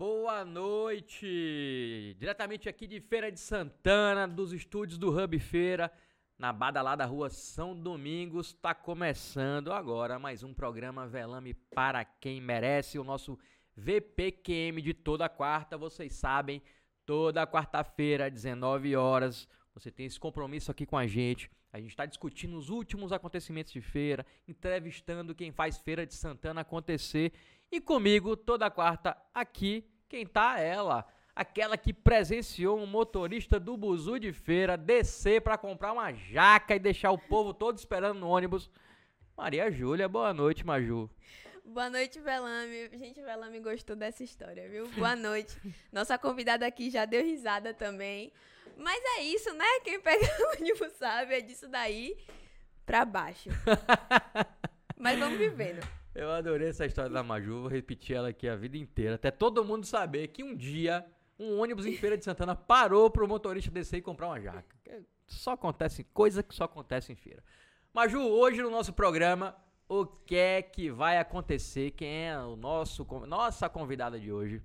Boa noite! Diretamente aqui de Feira de Santana, dos estúdios do Hub Feira, na badalada rua São Domingos, está começando agora mais um programa Velame para quem merece, o nosso VPQM de toda quarta, vocês sabem, toda quarta-feira, 19 horas, você tem esse compromisso aqui com a gente. A gente está discutindo os últimos acontecimentos de feira, entrevistando quem faz Feira de Santana acontecer. E comigo, toda quarta, aqui, quem tá ela, aquela que presenciou um motorista do Buzu de feira descer para comprar uma jaca e deixar o povo todo esperando no ônibus. Maria Júlia, boa noite, Maju. Boa noite, Velame. Gente, Velame gostou dessa história, viu? Boa noite. Nossa convidada aqui já deu risada também. Mas é isso, né? Quem pega o ônibus sabe, é disso daí pra baixo. Mas vamos vivendo. Eu adorei essa história da Maju, vou repetir ela aqui a vida inteira, até todo mundo saber que um dia um ônibus em Feira de Santana parou pro motorista descer e comprar uma jaca. Só acontece, coisa que só acontece em feira. Maju, hoje no nosso programa, o que é que vai acontecer? Quem é o nosso nossa convidada de hoje?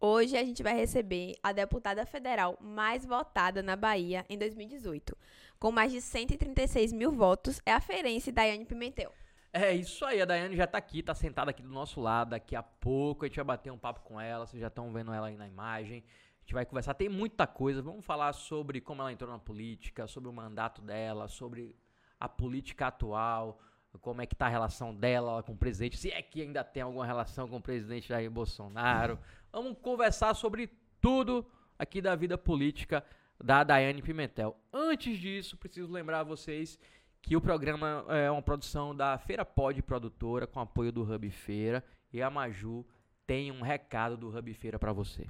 Hoje a gente vai receber a deputada federal mais votada na Bahia em 2018. Com mais de 136 mil votos, é a ferense Daiane Pimentel. É isso aí, a Daiane já tá aqui, tá sentada aqui do nosso lado. Daqui a pouco a gente vai bater um papo com ela, vocês já estão vendo ela aí na imagem. A gente vai conversar, tem muita coisa. Vamos falar sobre como ela entrou na política, sobre o mandato dela, sobre a política atual, como é que tá a relação dela com o presidente, se é que ainda tem alguma relação com o presidente Jair Bolsonaro. Vamos conversar sobre tudo aqui da vida política da Daiane Pimentel. Antes disso, preciso lembrar a vocês que o programa é uma produção da Feira Pod Produtora, com apoio do Hub Feira, e a Maju tem um recado do Hub Feira para você.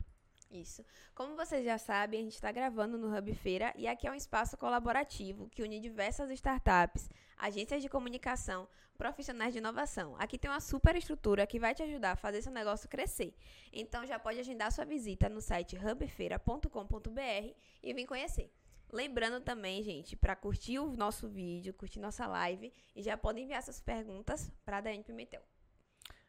Isso. Como vocês já sabem, a gente está gravando no Hub Feira e aqui é um espaço colaborativo que une diversas startups, agências de comunicação, profissionais de inovação. Aqui tem uma super estrutura que vai te ajudar a fazer seu negócio crescer. Então já pode agendar sua visita no site hubfeira.com.br e vir conhecer. Lembrando também, gente, para curtir o nosso vídeo, curtir nossa live, e já podem enviar suas perguntas para Daiane Pimentel.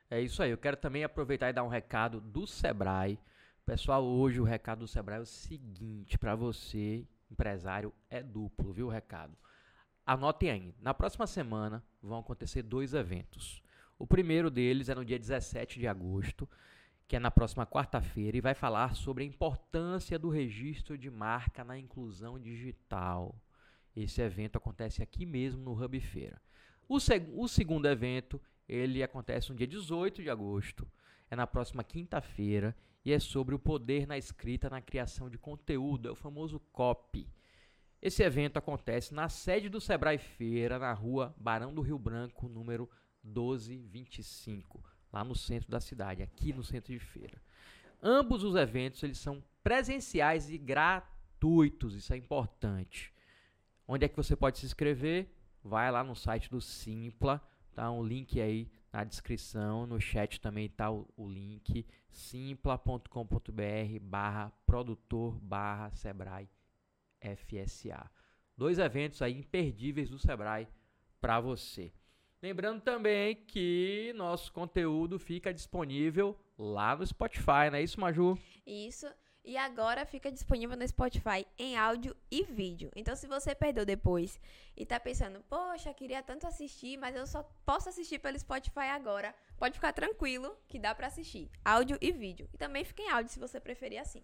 É isso aí. Eu quero também aproveitar e dar um recado do Sebrae. Pessoal, hoje o recado do Sebrae é o seguinte, para você, empresário, é duplo, viu o recado. Anotem aí, na próxima semana vão acontecer dois eventos. O primeiro deles é no dia 17 de agosto, que é na próxima quarta-feira, e vai falar sobre a importância do registro de marca na inclusão digital. Esse evento acontece aqui mesmo no Hub Feira. O, seg o segundo evento, ele acontece no dia 18 de agosto, é na próxima quinta-feira, e é sobre o poder na escrita na criação de conteúdo, é o famoso COPY. Esse evento acontece na sede do Sebrae Feira, na rua Barão do Rio Branco, número 1225 lá no centro da cidade, aqui no centro de feira. Ambos os eventos eles são presenciais e gratuitos, isso é importante. Onde é que você pode se inscrever? Vai lá no site do Simpla, tá um link aí na descrição, no chat também tá o, o link simpla.com.br barra produtor barra Sebrae FSA. Dois eventos aí imperdíveis do Sebrae para você. Lembrando também que nosso conteúdo fica disponível lá no Spotify, não é isso, Maju? Isso. E agora fica disponível no Spotify em áudio e vídeo. Então, se você perdeu depois e tá pensando, poxa, queria tanto assistir, mas eu só posso assistir pelo Spotify agora, pode ficar tranquilo que dá para assistir. Áudio e vídeo. E também fica em áudio se você preferir assim.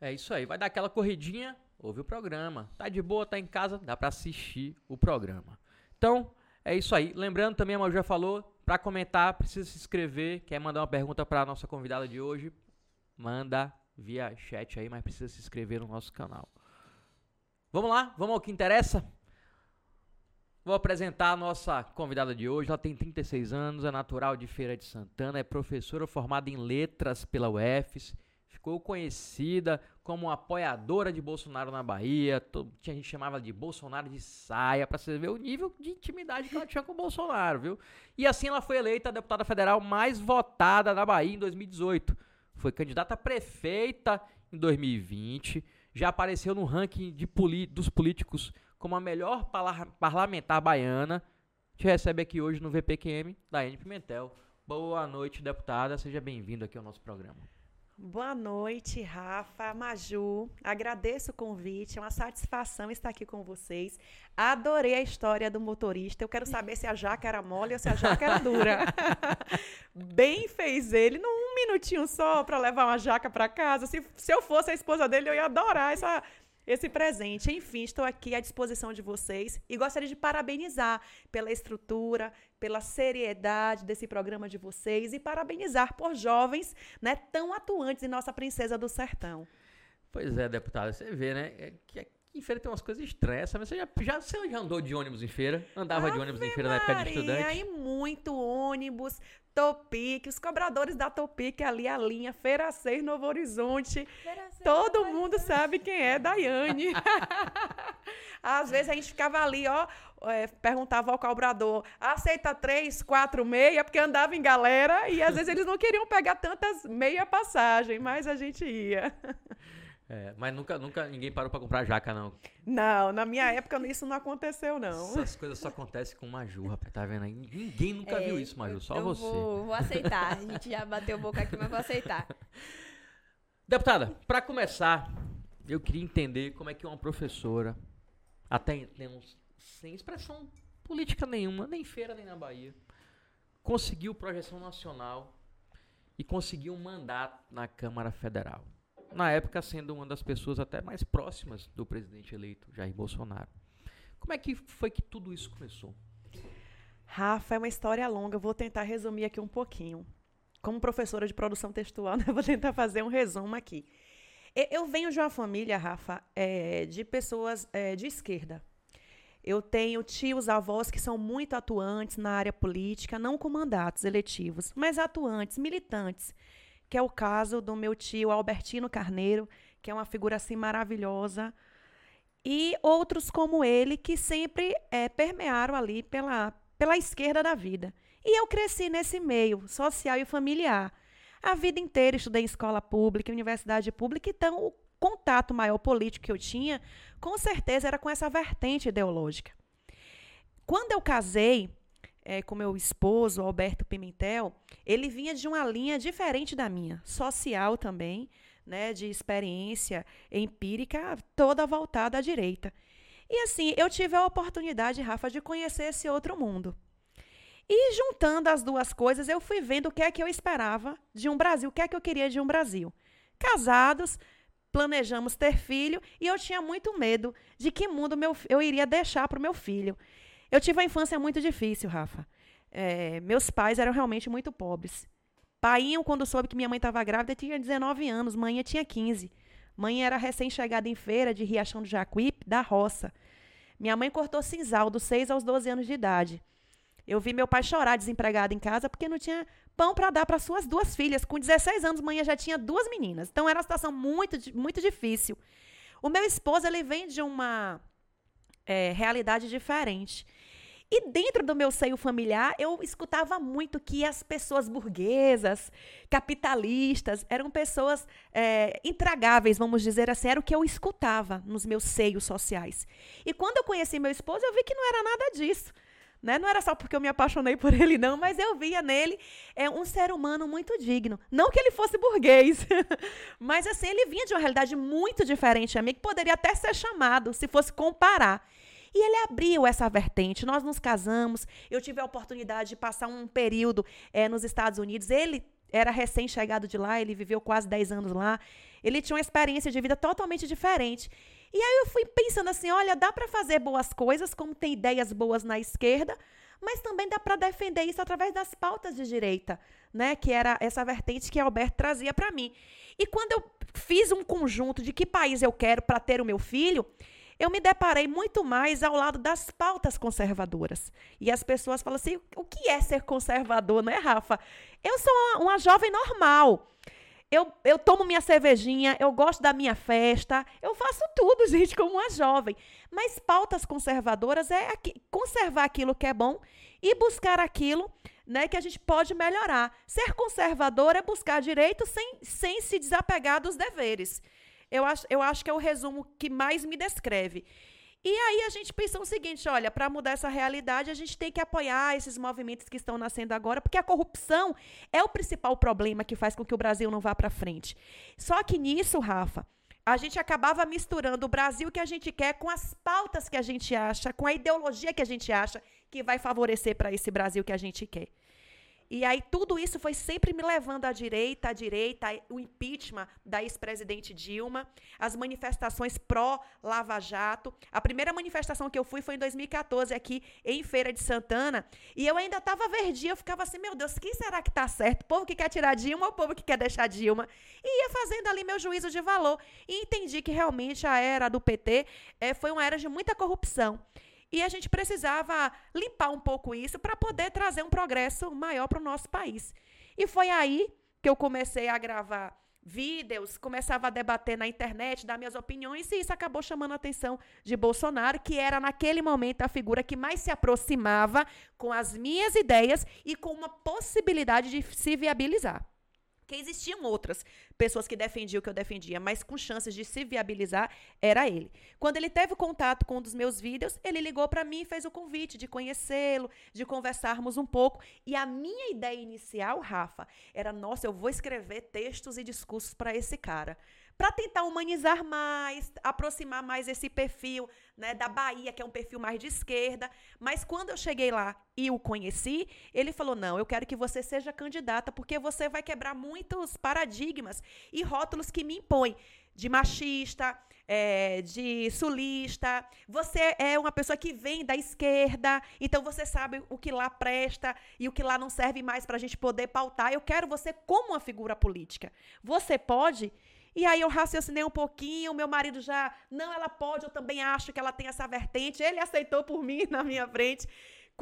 É isso aí. Vai dar aquela corridinha, ouve o programa. Tá de boa, tá em casa, dá para assistir o programa. Então, é isso aí. Lembrando também, a Maju já falou, para comentar, precisa se inscrever. Quer mandar uma pergunta para a nossa convidada de hoje? Manda via chat aí, mas precisa se inscrever no nosso canal. Vamos lá, vamos ao que interessa. Vou apresentar a nossa convidada de hoje. Ela tem 36 anos, é natural de Feira de Santana, é professora formada em letras pela UFES ficou conhecida como apoiadora de Bolsonaro na Bahia. Tinha gente chamava de Bolsonaro de saia, para você ver o nível de intimidade que ela tinha com o Bolsonaro, viu? E assim ela foi eleita a deputada federal mais votada na Bahia em 2018. Foi candidata a prefeita em 2020. Já apareceu no ranking dos políticos como a melhor parlamentar baiana. Te recebe aqui hoje no VPQM, Daiane Pimentel. Boa noite, deputada. Seja bem-vindo aqui ao nosso programa. Boa noite, Rafa, Maju. Agradeço o convite, é uma satisfação estar aqui com vocês. Adorei a história do motorista. Eu quero saber se a jaca era mole ou se a jaca era dura. Bem fez ele, num minutinho só, para levar uma jaca para casa. Se, se eu fosse a esposa dele, eu ia adorar essa esse presente. Enfim, estou aqui à disposição de vocês e gostaria de parabenizar pela estrutura, pela seriedade desse programa de vocês e parabenizar por jovens né, tão atuantes em nossa Princesa do Sertão. Pois é, deputada, você vê, né? É que em feira tem umas coisas estranhas, mas você já, já, você já andou de ônibus em feira? Andava Ave de ônibus em feira na época de estudante? Aí muito ônibus, Topic, os cobradores da Topic ali, a linha, Feira 6, Novo Horizonte. Feira 6, Todo Novo mundo Horizonte. sabe quem é Daiane. Às vezes a gente ficava ali, ó, é, perguntava ao cobrador, aceita três, quatro meia, porque andava em galera e às vezes eles não queriam pegar tantas meia passagem, mas a gente ia. É, mas nunca, nunca ninguém parou para comprar jaca, não. Não, na minha época isso não aconteceu, não. Essas coisas só acontecem com Maju, rapaz, tá vendo aí? Ninguém nunca é, viu isso, Maju, só eu você. Vou, vou aceitar, a gente já bateu boca aqui, mas vou aceitar. Deputada, para começar, eu queria entender como é que uma professora, até então, sem expressão política nenhuma, nem feira nem na Bahia, conseguiu projeção nacional e conseguiu um mandato na Câmara Federal na época sendo uma das pessoas até mais próximas do presidente eleito, Jair Bolsonaro. Como é que foi que tudo isso começou? Rafa, é uma história longa, vou tentar resumir aqui um pouquinho. Como professora de produção textual, né, vou tentar fazer um resumo aqui. Eu venho de uma família, Rafa, é, de pessoas é, de esquerda. Eu tenho tios, avós que são muito atuantes na área política, não com mandatos eletivos, mas atuantes, militantes que é o caso do meu tio Albertino Carneiro, que é uma figura assim maravilhosa, e outros como ele que sempre é, permearam ali pela, pela esquerda da vida. E eu cresci nesse meio social e familiar. A vida inteira estudei em escola pública, universidade pública, então o contato maior político que eu tinha, com certeza, era com essa vertente ideológica. Quando eu casei, é, com meu esposo, Alberto Pimentel, ele vinha de uma linha diferente da minha, social também, né, de experiência empírica, toda voltada à direita. E assim, eu tive a oportunidade, Rafa, de conhecer esse outro mundo. E juntando as duas coisas, eu fui vendo o que é que eu esperava de um Brasil, o que é que eu queria de um Brasil. Casados, planejamos ter filho e eu tinha muito medo de que mundo meu, eu iria deixar para o meu filho. Eu tive uma infância muito difícil, Rafa. É, meus pais eram realmente muito pobres. Painho, quando soube que minha mãe estava grávida, tinha 19 anos, mãe tinha 15. Mãe era recém-chegada em feira de Riachão do Jacuípe, da roça. Minha mãe cortou cinzal dos 6 aos 12 anos de idade. Eu vi meu pai chorar desempregado em casa porque não tinha pão para dar para suas duas filhas. Com 16 anos, mãe já tinha duas meninas. Então era uma situação muito, muito difícil. O meu esposo, ele vem de uma é, realidade diferente. E dentro do meu seio familiar, eu escutava muito que as pessoas burguesas, capitalistas, eram pessoas é, intragáveis, vamos dizer assim, era o que eu escutava nos meus seios sociais. E quando eu conheci meu esposo, eu vi que não era nada disso. Né? Não era só porque eu me apaixonei por ele, não, mas eu via nele é, um ser humano muito digno. Não que ele fosse burguês, mas assim, ele vinha de uma realidade muito diferente a mim, que poderia até ser chamado, se fosse comparar. E ele abriu essa vertente. Nós nos casamos, eu tive a oportunidade de passar um período é, nos Estados Unidos. Ele era recém-chegado de lá, ele viveu quase 10 anos lá. Ele tinha uma experiência de vida totalmente diferente. E aí eu fui pensando assim: olha, dá para fazer boas coisas, como tem ideias boas na esquerda, mas também dá para defender isso através das pautas de direita, né? Que era essa vertente que Alberto trazia para mim. E quando eu fiz um conjunto de que país eu quero para ter o meu filho, eu me deparei muito mais ao lado das pautas conservadoras. E as pessoas falam assim: o que é ser conservador, não é, Rafa? Eu sou uma, uma jovem normal. Eu, eu tomo minha cervejinha, eu gosto da minha festa, eu faço tudo, gente, como uma jovem. Mas pautas conservadoras é aqui, conservar aquilo que é bom e buscar aquilo né, que a gente pode melhorar. Ser conservador é buscar direito sem, sem se desapegar dos deveres. Eu acho, eu acho que é o resumo que mais me descreve. E aí a gente pensou o seguinte, olha, para mudar essa realidade, a gente tem que apoiar esses movimentos que estão nascendo agora, porque a corrupção é o principal problema que faz com que o Brasil não vá para frente. Só que nisso, Rafa, a gente acabava misturando o Brasil que a gente quer com as pautas que a gente acha, com a ideologia que a gente acha que vai favorecer para esse Brasil que a gente quer. E aí tudo isso foi sempre me levando à direita, à direita, o impeachment da ex-presidente Dilma, as manifestações pró-Lava Jato. A primeira manifestação que eu fui foi em 2014 aqui em Feira de Santana, e eu ainda estava verdinha, eu ficava assim, meu Deus, quem será que está certo? O povo que quer tirar Dilma ou o povo que quer deixar Dilma? E ia fazendo ali meu juízo de valor e entendi que realmente a era do PT é, eh, foi uma era de muita corrupção. E a gente precisava limpar um pouco isso para poder trazer um progresso maior para o nosso país. E foi aí que eu comecei a gravar vídeos, começava a debater na internet, dar minhas opiniões, e isso acabou chamando a atenção de Bolsonaro, que era naquele momento a figura que mais se aproximava com as minhas ideias e com uma possibilidade de se viabilizar. Porque existiam outras pessoas que defendiam o que eu defendia, mas com chances de se viabilizar, era ele. Quando ele teve contato com um dos meus vídeos, ele ligou para mim e fez o convite de conhecê-lo, de conversarmos um pouco. E a minha ideia inicial, Rafa, era: nossa, eu vou escrever textos e discursos para esse cara para tentar humanizar mais, aproximar mais esse perfil né, da Bahia, que é um perfil mais de esquerda. Mas quando eu cheguei lá e o conheci, ele falou: não, eu quero que você seja candidata, porque você vai quebrar muitos paradigmas e rótulos que me impõem de machista, é, de sulista. Você é uma pessoa que vem da esquerda, então você sabe o que lá presta e o que lá não serve mais para a gente poder pautar. Eu quero você como uma figura política. Você pode e aí eu raciocinei um pouquinho, meu marido já, não, ela pode, eu também acho que ela tem essa vertente. Ele aceitou por mim na minha frente.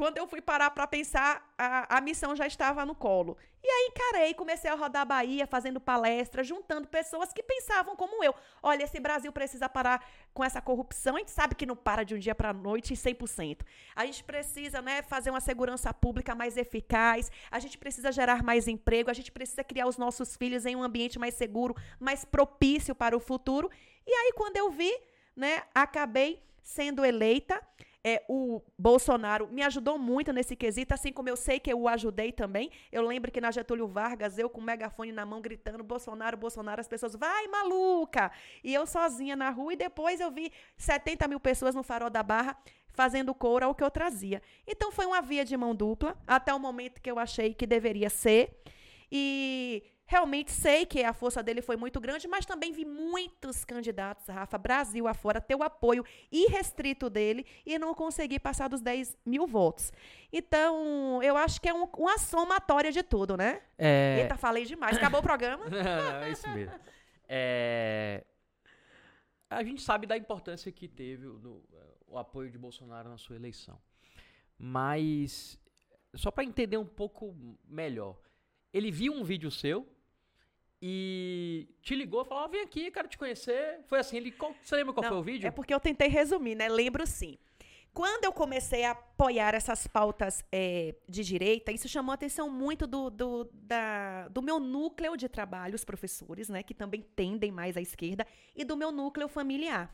Quando eu fui parar para pensar, a, a missão já estava no colo. E aí encarei, comecei a rodar a Bahia, fazendo palestra, juntando pessoas que pensavam como eu. Olha, esse Brasil precisa parar com essa corrupção. A gente sabe que não para de um dia para a noite 100%. A gente precisa né, fazer uma segurança pública mais eficaz, a gente precisa gerar mais emprego, a gente precisa criar os nossos filhos em um ambiente mais seguro, mais propício para o futuro. E aí, quando eu vi, né, acabei sendo eleita é, o Bolsonaro me ajudou muito nesse quesito, assim como eu sei que eu o ajudei também. Eu lembro que na Getúlio Vargas, eu com o megafone na mão gritando Bolsonaro, Bolsonaro, as pessoas, vai maluca! E eu sozinha na rua, e depois eu vi 70 mil pessoas no farol da Barra fazendo coro ao que eu trazia. Então foi uma via de mão dupla, até o momento que eu achei que deveria ser. E Realmente sei que a força dele foi muito grande, mas também vi muitos candidatos, Rafa, Brasil afora, ter o apoio irrestrito dele e não conseguir passar dos 10 mil votos. Então, eu acho que é um, uma somatória de tudo, né? É... Eita, falei demais. Acabou o programa? não, é isso mesmo. É... A gente sabe da importância que teve no, o apoio de Bolsonaro na sua eleição. Mas, só para entender um pouco melhor, ele viu um vídeo seu e te ligou, falou: oh, vem aqui, quero te conhecer. Foi assim, ele. Qual, você lembra qual Não, foi o vídeo? É porque eu tentei resumir, né? Lembro sim. Quando eu comecei a apoiar essas pautas é, de direita, isso chamou a atenção muito do, do, da, do meu núcleo de trabalho, os professores, né, que também tendem mais à esquerda, e do meu núcleo familiar.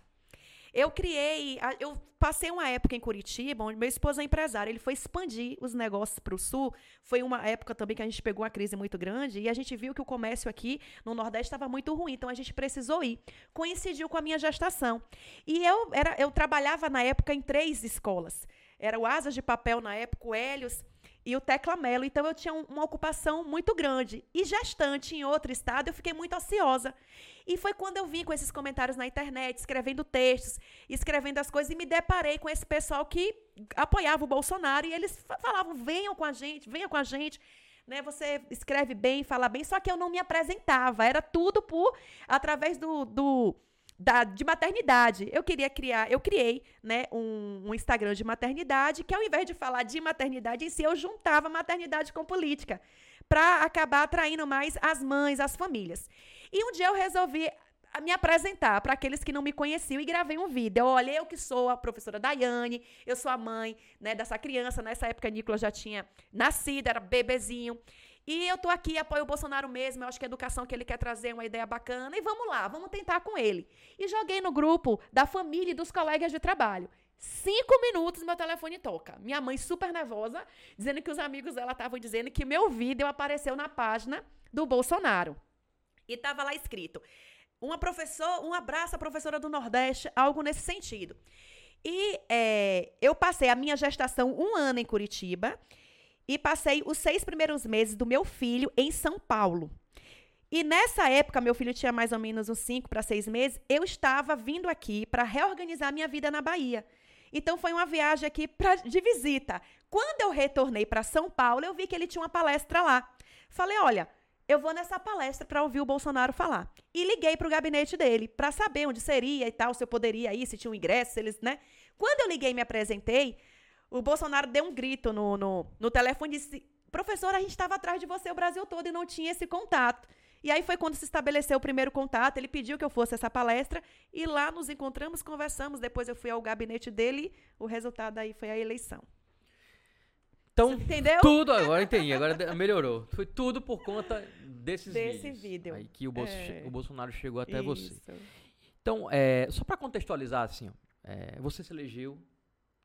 Eu criei, eu passei uma época em Curitiba, onde meu esposo é empresário, ele foi expandir os negócios para o sul. Foi uma época também que a gente pegou uma crise muito grande e a gente viu que o comércio aqui no Nordeste estava muito ruim, então a gente precisou ir. Coincidiu com a minha gestação. E eu, era, eu trabalhava na época em três escolas. Era o Asas de Papel na época, o Hélios e o Tecla Melo. Então eu tinha uma ocupação muito grande. E gestante em outro estado, eu fiquei muito ansiosa. E foi quando eu vim com esses comentários na internet, escrevendo textos, escrevendo as coisas, e me deparei com esse pessoal que apoiava o Bolsonaro. E eles falavam: venham com a gente, venham com a gente. Né, você escreve bem, fala bem, só que eu não me apresentava. Era tudo por através do, do da, de maternidade. Eu queria criar, eu criei, né, um, um, Instagram de maternidade, que ao invés de falar de maternidade em si, eu juntava maternidade com política, para acabar atraindo mais as mães, as famílias. E um dia eu resolvi me apresentar para aqueles que não me conheciam e gravei um vídeo. Olha, eu que sou a professora Daiane, eu sou a mãe né, dessa criança. Nessa época, Nicolas já tinha nascido, era bebezinho. E eu tô aqui, apoio o Bolsonaro mesmo. Eu acho que a educação que ele quer trazer é uma ideia bacana. E vamos lá, vamos tentar com ele. E joguei no grupo da família e dos colegas de trabalho. Cinco minutos meu telefone toca. Minha mãe super nervosa, dizendo que os amigos dela estavam dizendo que meu vídeo apareceu na página do Bolsonaro. E tava lá escrito: uma professora, um abraço à professora do Nordeste, algo nesse sentido. E é, eu passei a minha gestação um ano em Curitiba e passei os seis primeiros meses do meu filho em São Paulo. E nessa época, meu filho tinha mais ou menos uns cinco para seis meses, eu estava vindo aqui para reorganizar minha vida na Bahia. Então foi uma viagem aqui pra, de visita. Quando eu retornei para São Paulo, eu vi que ele tinha uma palestra lá. Falei, olha, eu vou nessa palestra para ouvir o Bolsonaro falar. E liguei para o gabinete dele para saber onde seria e tal, se eu poderia ir, se tinha um ingresso, se eles, né? Quando eu liguei e me apresentei, o Bolsonaro deu um grito no, no, no telefone e disse: Professor, a gente estava atrás de você o Brasil todo e não tinha esse contato. E aí foi quando se estabeleceu o primeiro contato. Ele pediu que eu fosse essa palestra e lá nos encontramos, conversamos. Depois eu fui ao gabinete dele. O resultado aí foi a eleição. Então, Você entendeu? tudo agora entendi, agora melhorou. Foi tudo por conta desses Desse vídeos. vídeo. Aí que o, Bolso- É. o Bolsonaro chegou até você. Isso. Então, é, só para contextualizar assim, ó, é, você se elegeu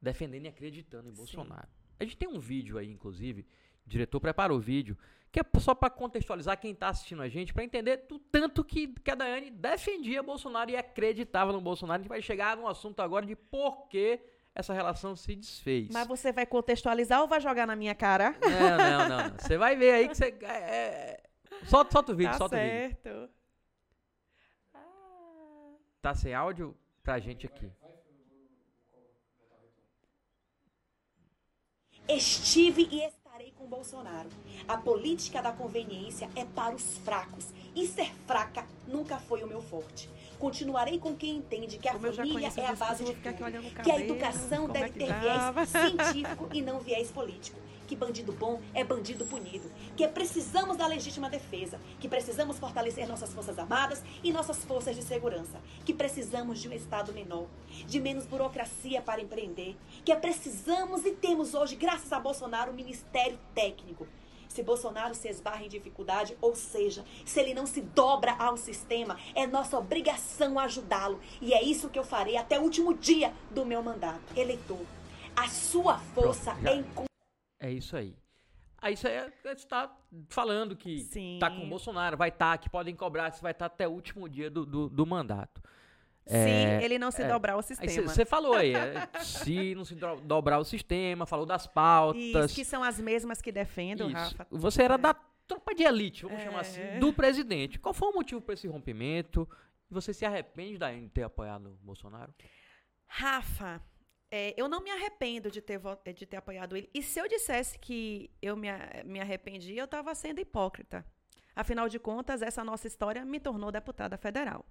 defendendo e acreditando em Sim. Bolsonaro. A gente tem um vídeo aí, inclusive, o diretor preparou o vídeo, que é só para contextualizar quem tá assistindo a gente, para entender o tanto que, que a Daiane defendia Bolsonaro e acreditava no Bolsonaro. A gente vai chegar num assunto agora de por que essa relação se desfez. Mas você vai contextualizar ou vai jogar na minha cara? Não, não, não, não. Você vai ver aí que você. É, é, solta, solta o vídeo, tá solta o vídeo. certo. Ah. Tá sem áudio pra gente aqui. Estive e estarei com Bolsonaro. A política da conveniência é para os fracos. E ser fraca nunca foi o meu forte. Continuarei com quem entende que a Como família é a o base de tudo. o Que a educação como deve é ter tava. viés científico e não viés político. Que bandido bom é bandido punido. Que precisamos da legítima defesa. Que precisamos fortalecer nossas forças armadas e nossas forças de segurança. Que precisamos de um Estado menor, de menos burocracia para empreender. Que precisamos e temos hoje, graças a Bolsonaro, um ministério técnico. Se Bolsonaro se esbarra em dificuldade, ou seja, se ele não se dobra ao sistema, é nossa obrigação ajudá-lo. E é isso que eu farei até o último dia do meu mandato. Eleitor, a sua força Pronto, é incomparável. É isso aí. Aí você está falando que Sim. tá com o Bolsonaro, vai estar, que podem cobrar, você vai estar até o último dia do, do, do mandato. Se ele não se é. dobrar Aí sistema. você falou aí, é, se não se do- dobrar o sistema, falou das pautas. Isso, que são as mesmas que defendem, Isso. Rafa. Você era É. da tropa de elite, vamos É. chamar assim, do presidente. Qual foi o motivo para esse rompimento? Você se arrepende de ter apoiado o Bolsonaro? Rafa, é, eu não me arrependo de ter, vo- de ter apoiado ele. E se eu dissesse que eu me, me arrependi, eu estava sendo hipócrita. Afinal de contas, essa nossa história me tornou deputada federal.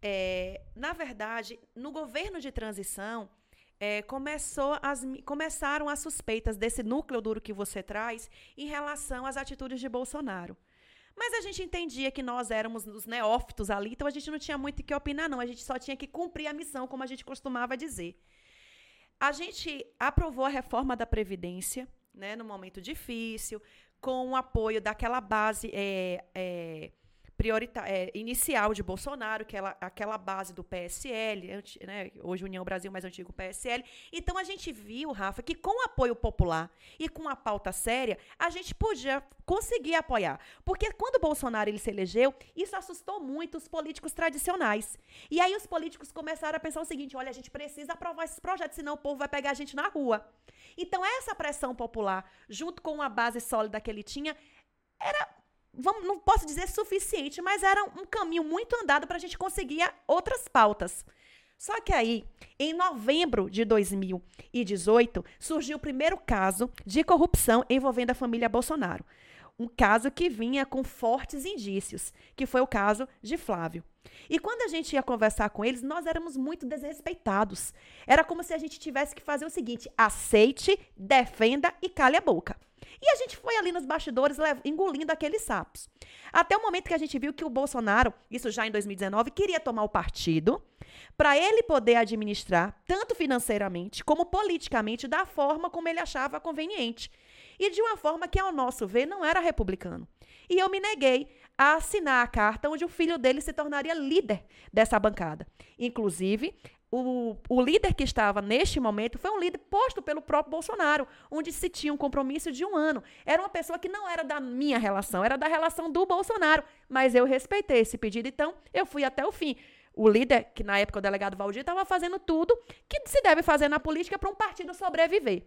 É, na verdade, no governo de transição, é, as, começaram as suspeitas desse núcleo duro que você traz em relação às atitudes de Bolsonaro. Mas a gente entendia que nós éramos os neófitos ali, então a gente não tinha muito o que opinar, não. A gente só tinha que cumprir a missão, como a gente costumava dizer. A gente aprovou a reforma da Previdência, né, num momento difícil, com o apoio daquela base é, é, é, inicial de Bolsonaro, que ela, aquela base do PSL, né, hoje União Brasil, mais antigo PSL. Então a gente viu, Rafa, que com apoio popular e com a pauta séria, a gente podia conseguir apoiar. Porque quando Bolsonaro ele se elegeu, isso assustou muito os políticos tradicionais. E aí os políticos começaram a pensar o seguinte: olha, a gente precisa aprovar esses projetos, senão o povo vai pegar a gente na rua. Então, essa pressão popular, junto com uma base sólida que ele tinha, era, vamos, não posso dizer suficiente, mas era um caminho muito andado para a gente conseguir outras pautas. Só que aí, em novembro de 2018, surgiu o primeiro caso de corrupção envolvendo a família Bolsonaro. Um caso que vinha com fortes indícios, que foi o caso de Flávio. E quando a gente ia conversar com eles, nós éramos muito desrespeitados. Era como se a gente tivesse que fazer o seguinte: aceite, defenda e cale a boca. E a gente foi ali nos bastidores engolindo aqueles sapos. Até o momento que a gente viu que o Bolsonaro, isso já em 2019, queria tomar o partido para ele poder administrar, tanto financeiramente como politicamente, da forma como ele achava conveniente. e de uma forma que, ao nosso ver, não era republicano. E eu me neguei a assinar a carta onde o filho dele se tornaria líder dessa bancada. Inclusive, o, o líder que estava neste momento foi um líder posto pelo próprio Bolsonaro, onde se tinha um compromisso de um ano. Era uma pessoa que não era da minha relação, era da relação do Bolsonaro. Mas eu respeitei esse pedido, então eu fui até o fim. O líder, que na época o delegado Valdir, estava fazendo tudo que se deve fazer na política para um partido sobreviver.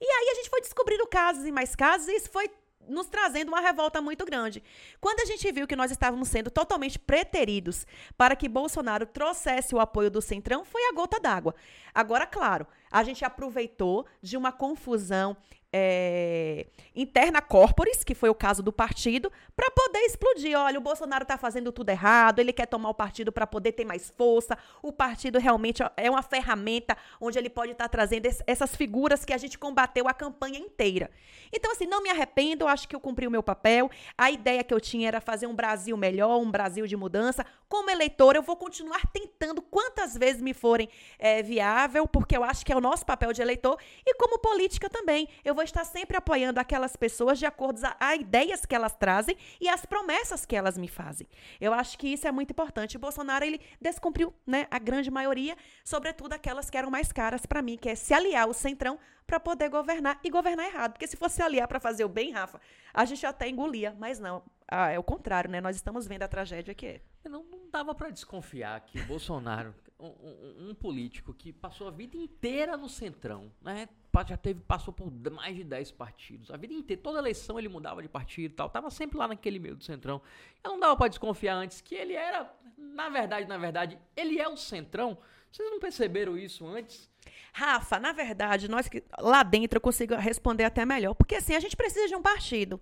E aí a gente foi descobrindo casos e mais casos, e isso foi nos trazendo uma revolta muito grande. Quando a gente viu que nós estávamos sendo totalmente preteridos para que Bolsonaro trouxesse o apoio do Centrão, foi a gota d'água. Agora, claro, a gente aproveitou de uma confusão é, interna corporis, que foi o caso do partido, para poder explodir. Olha, o Bolsonaro está fazendo tudo errado, ele quer tomar o partido para poder ter mais força. O partido realmente é uma ferramenta onde ele pode estar tá trazendo essas figuras que a gente combateu a campanha inteira. Então, assim, não me arrependo, acho que eu cumpri o meu papel. A ideia que eu tinha era fazer um Brasil melhor, um Brasil de mudança. Como eleitor, eu vou continuar tentando quantas vezes me forem é, viável, porque eu acho que é o nosso papel de eleitor. E como política também, eu vou estar sempre apoiando aquelas pessoas de acordo a, ideias que elas trazem e as promessas que elas me fazem. Eu acho que isso é muito importante. O Bolsonaro, ele descumpriu, né, a grande maioria, sobretudo aquelas que eram mais caras para mim, que é se aliar ao Centrão para poder governar e governar errado. Porque se fosse aliar para fazer o bem, Rafa, a gente até engolia, mas não. Ah, é o contrário, né? Nós estamos vendo a tragédia que é. Não, não dava para desconfiar que o Bolsonaro, um, um, um, político que passou a vida inteira no centrão, né? Já teve, passou por mais de 10 partidos. A vida inteira, toda eleição ele mudava de partido e tal. Tava sempre lá naquele meio do centrão. Eu não dava para desconfiar antes que ele era, na verdade, na verdade, ele é o centrão. Vocês não perceberam isso antes? Rafa, na verdade, nós que lá dentro eu consigo responder até melhor, porque assim, a gente precisa de um partido.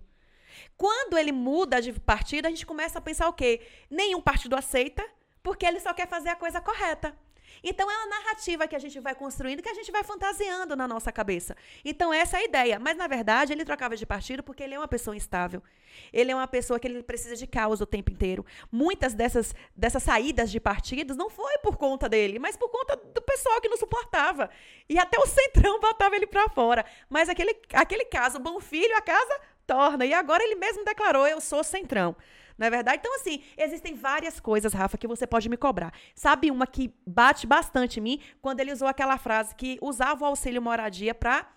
Quando ele muda de partido, a gente começa a pensar o quê? Nenhum partido aceita, porque ele só quer fazer a coisa correta. Então é uma narrativa que a gente vai construindo, que a gente vai fantasiando na nossa cabeça. Então essa é a ideia. Mas na verdade ele trocava de partido porque ele é uma pessoa instável. Ele é uma pessoa que ele precisa de caos o tempo inteiro. Muitas dessas, dessas saídas de partidos não foi por conta dele, mas por conta do pessoal que não suportava. E até o centrão botava ele para fora. Mas aquele, aquele caso, bom filho, a casa torna. E agora ele mesmo declarou: eu sou centrão. Não é verdade? Então, assim, existem várias coisas, Rafa, que você pode me cobrar. Sabe uma que bate bastante em mim? Quando ele usou aquela frase que usava o auxílio moradia para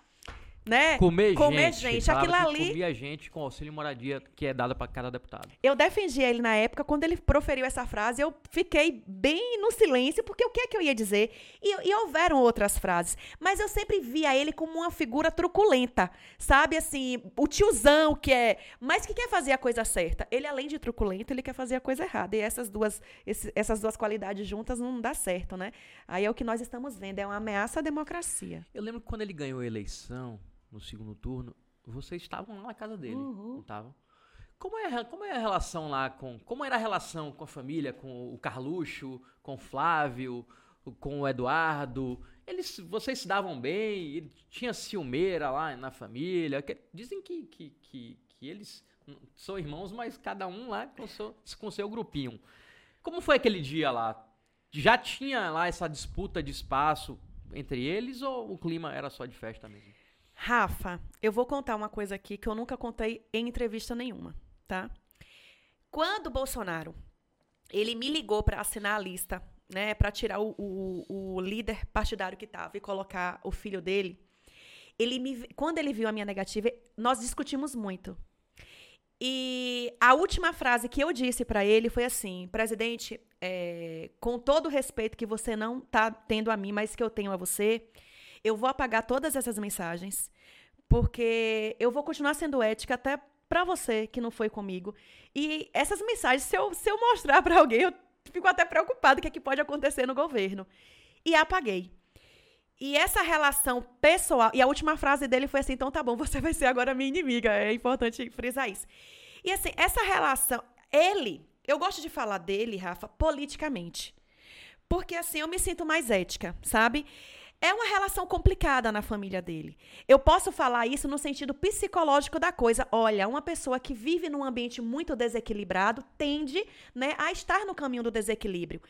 né? Comer, comer gente. gente. Aquilo ali. Comia gente com auxílio moradia que é dada para cada deputado. Eu defendi ele na época, quando ele proferiu essa frase, eu fiquei bem no silêncio, porque o que é que eu ia dizer? E, e houveram outras frases. Mas eu sempre via ele como uma figura truculenta, sabe? Assim, o tiozão que é. Mas que quer fazer a coisa certa. Ele, além de truculento, ele quer fazer a coisa errada. E essas duas, esse, essas duas qualidades juntas não dá certo, né? Aí é o que nós estamos vendo, é uma ameaça à democracia. Eu lembro que quando ele ganhou a eleição, no segundo turno, vocês estavam lá na casa dele, uhum. não estavam? Como é, como é a relação lá com. Como era a relação com a família, com o Carluxo, com o Flávio, com o Eduardo? Eles, vocês se davam bem? Ele tinha ciumeira lá na família? Que, dizem que, que, que, que, eles são irmãos, mas cada um lá com seu, com seu grupinho. Como foi aquele dia lá? Já tinha lá essa disputa de espaço entre eles ou o clima era só de festa mesmo? Rafa, eu vou contar uma coisa aqui que eu nunca contei em entrevista nenhuma, tá? Quando o Bolsonaro ele me ligou para assinar a lista, né, para tirar o, o, o, líder partidário que estava e colocar o filho dele, ele me, quando ele viu a minha negativa, nós discutimos muito. E a última frase que eu disse para ele foi assim: presidente, é, com todo o respeito que você não está tendo a mim, mas que eu tenho a você, eu vou apagar todas essas mensagens, porque eu vou continuar sendo ética até para você que não foi comigo. E essas mensagens, se eu, se eu mostrar para alguém, eu fico até preocupado o que, é que pode acontecer no governo. E apaguei. E essa relação pessoal. E a última frase dele foi assim: então tá bom, você vai ser agora minha inimiga. É importante frisar isso. E assim, essa relação. Ele. Eu gosto de falar dele, Rafa, politicamente. Porque assim, eu me sinto mais ética, sabe? É uma relação complicada na família dele. Eu posso falar isso no sentido psicológico da coisa. Olha, uma pessoa que vive num ambiente muito desequilibrado tende né, a estar no caminho do desequilíbrio.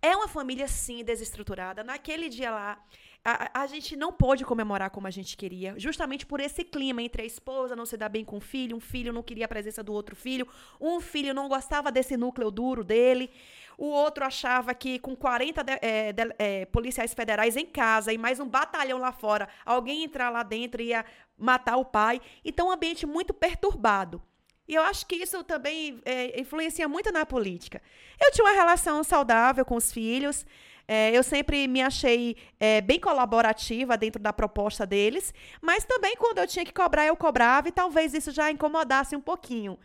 É uma família, sim, desestruturada. Naquele dia lá, a, a gente não pôde comemorar como a gente queria, justamente por esse clima entre a esposa não se dar bem com o filho, um filho não queria a presença do outro filho, um filho não gostava desse núcleo duro dele, o outro achava que com 40 de, é, de, é, policiais federais em casa e mais um batalhão lá fora, alguém entrar lá dentro ia matar o pai. Então, um ambiente muito perturbado. E eu acho que isso também é, influencia muito na política. Eu tinha uma relação saudável com os filhos. É, eu sempre me achei é, bem colaborativa dentro da proposta deles, mas também quando eu tinha que cobrar, eu cobrava, e talvez isso já incomodasse um pouquinho.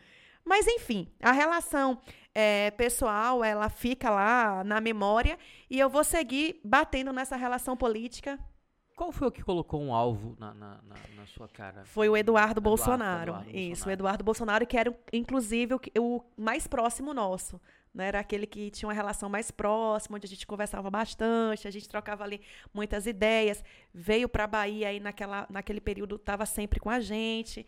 Mas, enfim, a relação é, pessoal, ela fica lá na memória, e eu vou seguir batendo nessa relação política qual foi o que colocou um alvo na, na, na, na sua cara? Foi o Eduardo, Eduardo Bolsonaro. Eduardo Isso, Bolsonaro. o Eduardo Bolsonaro, que era, inclusive, o, o mais próximo nosso. Né? Era aquele que tinha uma relação mais próxima, onde a gente conversava bastante, a gente trocava ali muitas ideias. Veio para a Bahia aí naquela, naquele período, estava sempre com a gente.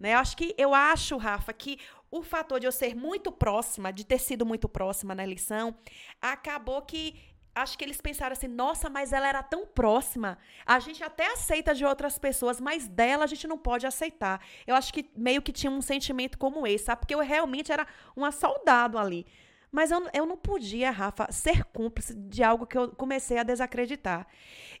Né? Eu acho que eu acho, Rafa, que o fator de eu ser muito próxima, de ter sido muito próxima na eleição, acabou que acho que eles pensaram assim: nossa, mas ela era tão próxima. A gente até aceita de outras pessoas, mas dela a gente não pode aceitar. Eu acho que meio que tinha um sentimento como esse, sabe? Porque eu realmente era uma soldado ali. Mas eu, eu não podia, Rafa, ser cúmplice de algo que eu comecei a desacreditar.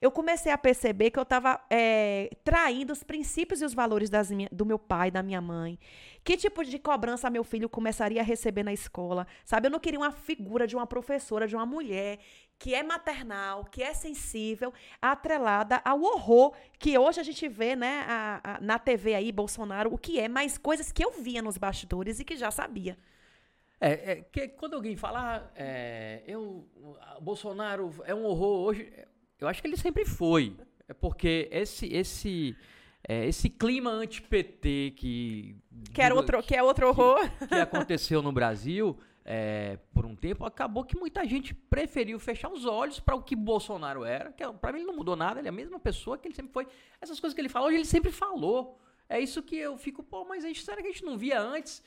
Eu comecei a perceber que eu estava é, traindo os princípios e os valores das minha, do meu pai, da minha mãe. Que tipo de cobrança meu filho começaria a receber na escola? Sabe, eu não queria uma figura de uma professora, de uma mulher que é maternal, que é sensível, atrelada ao horror que hoje a gente vê, né, a, a, na TV aí, Bolsonaro, o que é, mas coisas que eu via nos bastidores e que já sabia. É, é que quando alguém fala, ah, é, eu, Bolsonaro é um horror hoje, eu acho que ele sempre foi. É porque esse, esse, é, esse clima anti-PT que que, era outro, que, que é outro horror que, que aconteceu no Brasil é, por um tempo, acabou que muita gente preferiu fechar os olhos para o que Bolsonaro era, que para mim ele não mudou nada, ele é a mesma pessoa que ele sempre foi. Essas coisas que ele fala hoje, ele sempre falou. É isso que eu fico, pô, mas a gente, será que a gente não via antes?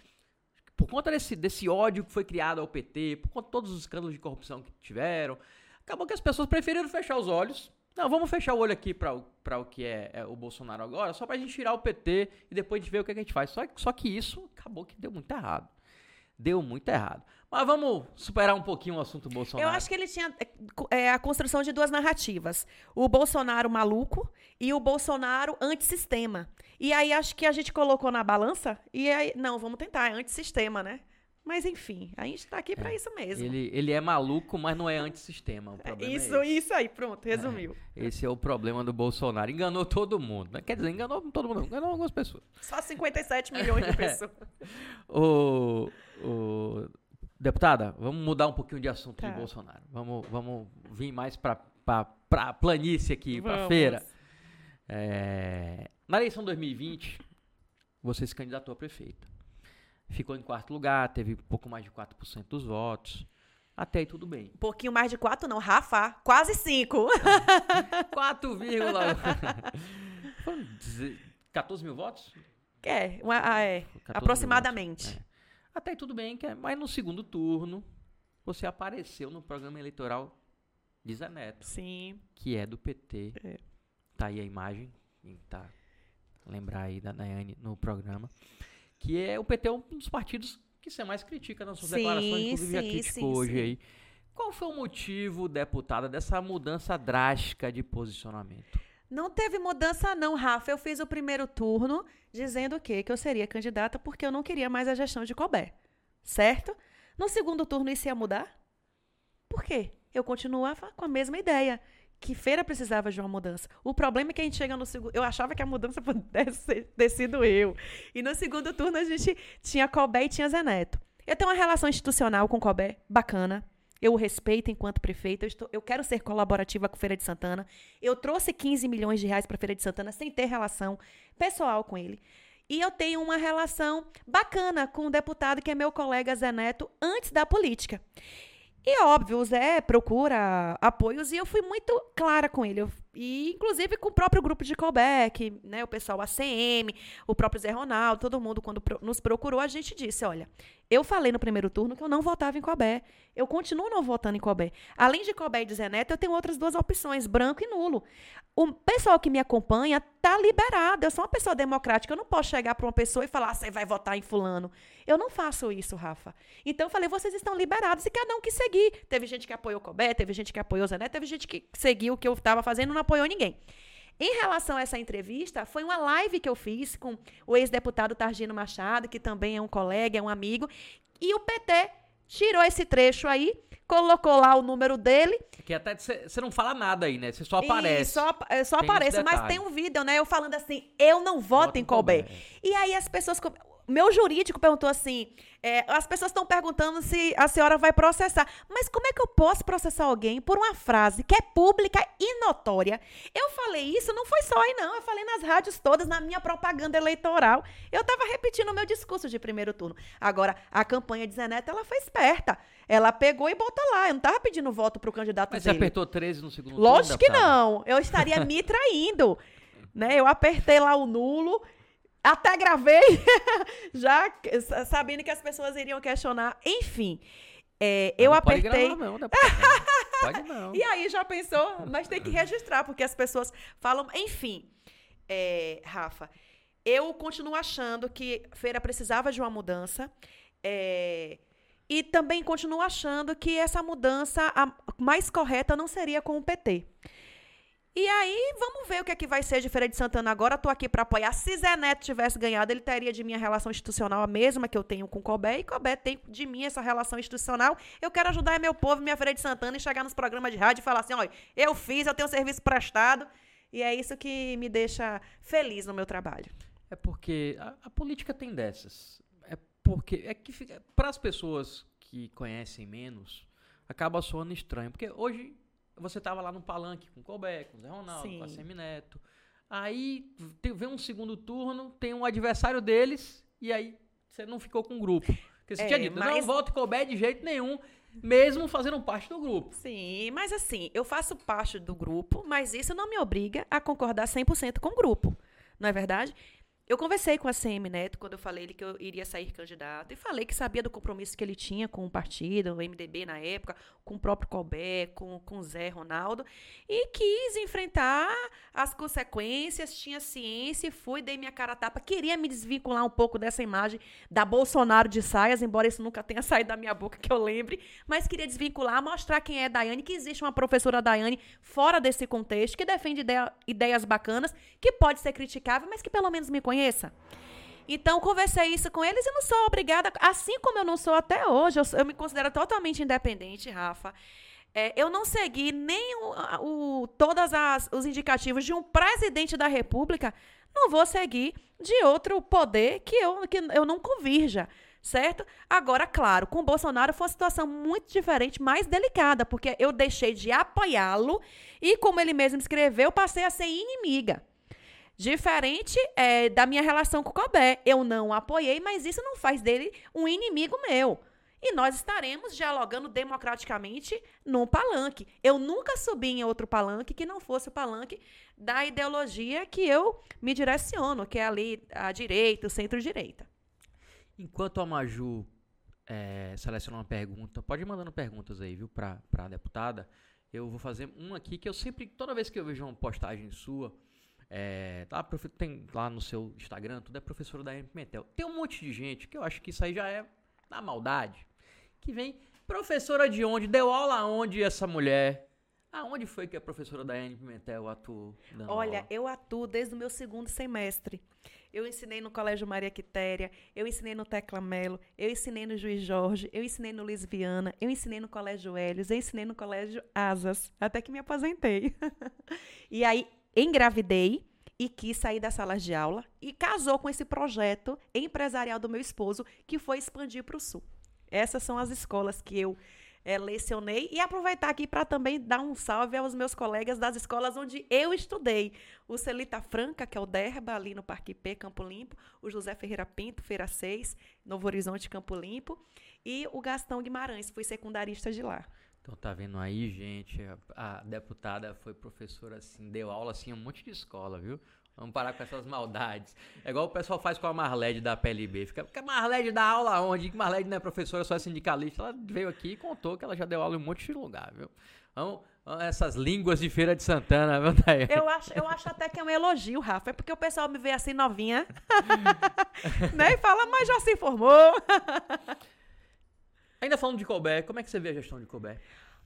Por conta desse, desse ódio que foi criado ao PT, por conta de todos os escândalos de corrupção que tiveram, acabou que as pessoas preferiram fechar os olhos. Não, vamos fechar o olho aqui para o que é, é, o Bolsonaro agora, só para a gente tirar o PT e depois a gente ver o que, é que a gente faz. Só, só que isso acabou que deu muito errado deu muito errado. Mas vamos superar um pouquinho o assunto Bolsonaro. Eu acho que ele tinha é, a construção de duas narrativas. O Bolsonaro maluco e o Bolsonaro antissistema. E aí acho que a gente colocou na balança e aí, não, vamos tentar, é antissistema, né? Mas enfim, a gente está aqui é, para isso mesmo. Ele, ele é maluco, mas não é antissistema. O é isso, é isso aí, pronto, resumiu. É, esse é o problema do Bolsonaro. Enganou todo mundo. Né? Quer dizer, enganou todo mundo, enganou algumas pessoas. Só 57 milhões de pessoas. o, o, deputada, vamos mudar um pouquinho de assunto tá. de Bolsonaro. Vamos, vamos vir mais para a planície aqui, para feira. É, na eleição 2020, você se candidatou a prefeita. Ficou em quarto lugar, teve um pouco mais de 4% dos votos. Até aí tudo bem. Um pouquinho mais de 4 não, Rafa, quase 5. 4, Foram 14 mil votos? É, uma, ah, é aproximadamente. Votos, é. Até aí tudo bem, que é, mas no segundo turno você apareceu no programa eleitoral de Zé Neto. Sim. Que é do PT. É. Tá aí a imagem, tá lembrar aí da Nayane no programa que é o PT é um dos partidos que você mais critica nas suas sim, declarações, inclusive sim, já criticou sim, hoje aí. Qual foi o motivo, deputada, dessa mudança drástica de posicionamento? Não teve mudança não, Rafa. Eu fiz o primeiro turno dizendo o quê? Que eu seria candidata porque eu não queria mais a gestão de Colbert. Certo? No segundo turno isso ia mudar? Por quê? Eu continuava com a mesma ideia que feira precisava de uma mudança. O problema é que a gente chega no segundo. Eu achava que a mudança pudesse ter sido eu. E no segundo turno a gente tinha Colbert e tinha Zé Neto. Eu tenho uma relação institucional com Colbert bacana. Eu o respeito enquanto prefeito. Eu, estou, eu quero ser colaborativa com Feira de Santana. Eu trouxe 15 milhões de reais para Feira de Santana sem ter relação pessoal com ele. E eu tenho uma relação bacana com o deputado que é meu colega Zé Neto antes da política. E óbvio, o Zé procura apoios e eu fui muito clara com ele. Eu e inclusive com o próprio grupo de callback, né, o pessoal ACM, o próprio Zé Ronaldo, todo mundo quando pro, nos procurou, a gente disse, olha, eu falei no primeiro turno que eu não votava em Cobé. Eu continuo não votando em Cobé. Além de Cobé e de Zeneto, eu tenho outras duas opções, branco e nulo. O pessoal que me acompanha tá liberado. Eu sou uma pessoa democrática. Eu não posso chegar para uma pessoa e falar, ah, você vai votar em fulano. Eu não faço isso, Rafa. Então eu falei, vocês estão liberados e cada um que seguir. Teve gente que apoiou Cobé, teve gente que apoiou Zeneto, teve gente que seguiu o que eu estava fazendo não apoiou ninguém. Em relação a essa entrevista, foi uma live que eu fiz com o ex-deputado Targino Machado, que também é um colega, é um amigo, e o PT tirou esse trecho aí, colocou lá o número dele. Que até você não fala nada aí, né? Você só aparece. E só, só aparece, mas tem um vídeo, né? Eu falando assim, eu não voto em Colbert. E aí as pessoas meu jurídico perguntou assim: é, as pessoas estão perguntando se a senhora vai processar. Mas como é que eu posso processar alguém por uma frase que é pública e notória? Eu falei isso, não foi só aí, não. Eu falei nas rádios todas, na minha propaganda eleitoral. Eu estava repetindo o meu discurso de primeiro turno. Agora, a campanha de Zeneto, ela foi esperta. Ela pegou e botou lá. Eu não estava pedindo voto para o candidato Mas dele. você apertou 13 no segundo Lógico turno? Lógico que não. Eu estaria me traindo. Né? Eu apertei lá o nulo até gravei, já sabendo que as pessoas iriam questionar. Enfim, é, eu não apertei. Pode gravar, não, não. Pode não. e aí já pensou, mas tem que registrar, porque as pessoas falam. Enfim, é, Rafa, eu continuo achando que Feira precisava de uma mudança. É, e também continuo achando que essa mudança a mais correta não seria com o PT. E aí, vamos ver o que é que vai ser de Feira de Santana agora. Estou aqui para apoiar. Se Zé Neto tivesse ganhado, ele teria de minha relação institucional a mesma que eu tenho com Cobé. E Cobé tem de mim essa relação institucional. Eu quero ajudar meu povo, minha Feira de Santana, e chegar nos programas de rádio e falar assim: olha, eu fiz, eu tenho serviço prestado. E é isso que me deixa feliz no meu trabalho. É porque a, a política tem dessas. É porque é que para as pessoas que conhecem menos, acaba soando estranho. Porque hoje você tava lá no palanque com o Colbeck, com o Zé Ronaldo, Sim. com a Semineto. Aí vem um segundo turno, tem um adversário deles, e aí você não ficou com o grupo. Porque você é, tinha dito, mas... não voto Colbeck de jeito nenhum, mesmo fazendo parte do grupo. Sim, mas assim, eu faço parte do grupo, mas isso não me obriga a concordar 100% com o grupo. Não é verdade? Eu conversei com a CM Neto quando eu falei que eu iria sair candidato e falei que sabia do compromisso que ele tinha com o partido, o MDB na época, com o próprio Colbert, com, o Zé Ronaldo, e quis enfrentar as consequências, tinha ciência, fui, dei minha cara a tapa, queria me desvincular um pouco dessa imagem da Bolsonaro de saias, embora isso nunca tenha saído da minha boca que eu lembre, mas queria desvincular, mostrar quem é Daiane, que existe uma professora Daiane fora desse contexto, que defende ideia, ideias bacanas, que pode ser criticável, mas que pelo menos me conhece conheça. Então, conversei isso com eles e não sou obrigada, assim como eu não sou até hoje, eu, eu me considero totalmente independente, Rafa. É, eu não segui nem o, o todos os indicativos de um presidente da República, não vou seguir de outro poder que eu, que eu não convirja, certo? Agora, claro, com o Bolsonaro foi uma situação muito diferente, mais delicada, porque eu deixei de apoiá-lo e, como ele mesmo escreveu, passei a ser inimiga. Diferente é, da minha relação com o Cobé. Eu não apoiei, mas isso não faz dele um inimigo meu. E nós estaremos dialogando democraticamente num palanque. Eu nunca subi em outro palanque que não fosse o palanque da ideologia que eu me direciono, que é ali a direita, o centro-direita. Enquanto a Maju é, seleciona uma pergunta, pode ir mandando perguntas aí, viu, para a deputada. Eu vou fazer um aqui que eu sempre, toda vez que eu vejo uma postagem sua, é, tá, tem lá no seu Instagram, tudo é professor da M. Pimentel. Tem um monte de gente que eu acho que isso aí já é da maldade. Que vem, professora de onde? Deu aula aonde essa mulher? Aonde foi que a professora da Anne Pimentel atuou? Olha, aula? eu atuo desde o meu segundo semestre. Eu ensinei no Colégio Maria Quitéria, eu ensinei no Tecla Melo, eu ensinei no Juiz Jorge, eu ensinei no Luiz Viana, eu ensinei no Colégio Hélios, eu ensinei no Colégio Asas, até que me aposentei. e aí, engravidei e quis sair da sala de aula e casou com esse projeto empresarial do meu esposo, que foi expandir para o Sul. Essas são as escolas que eu é, lecionei e aproveitar aqui para também dar um salve aos meus colegas das escolas onde eu estudei. O Celita Franca, que é o Derba, ali no Parque P, Campo Limpo, o José Ferreira Pinto, Feira 6, Novo Horizonte, Campo Limpo, e o Gastão Guimarães, fui secundarista de lá. Então tá vendo aí, gente, a, a deputada foi professora assim, deu aula assim em um monte de escola, viu? Vamos parar com essas maldades. É igual o pessoal faz com a Marlede da PLB. Fica, porque a Marlede dá aula onde? Que Marlede não é professora, só é sindicalista. Ela veio aqui e contou que ela já deu aula em um monte de lugar, viu? Vamos, essas línguas de Feira de Santana, viu, Daí? Eu acho, eu acho até que é um elogio, Rafa. É porque o pessoal me vê assim novinha. né? E fala, mas já se informou. Ainda falando de Colbert, como é que você vê a gestão de Colbert?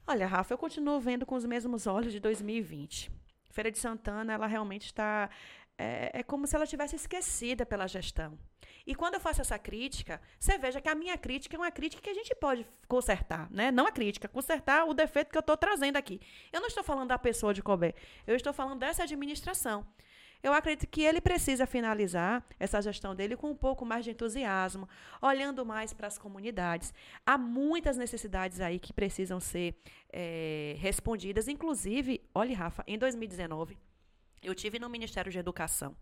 Olha, Rafa, eu continuo vendo com os mesmos olhos de 2020. Feira de Santana, ela realmente está. É, é como se ela tivesse esquecida pela gestão. E quando eu faço essa crítica, você veja que a minha crítica é uma crítica que a gente pode consertar, né? Não a crítica, consertar o defeito que eu estou trazendo aqui. Eu não estou falando da pessoa de Colbert, eu estou falando dessa administração. Eu acredito que ele precisa finalizar essa gestão dele com um pouco mais de entusiasmo, olhando mais para as comunidades. Há muitas necessidades aí que precisam ser é, respondidas. Inclusive, olhe, Rafa, em 2019, eu tive no Ministério de Educação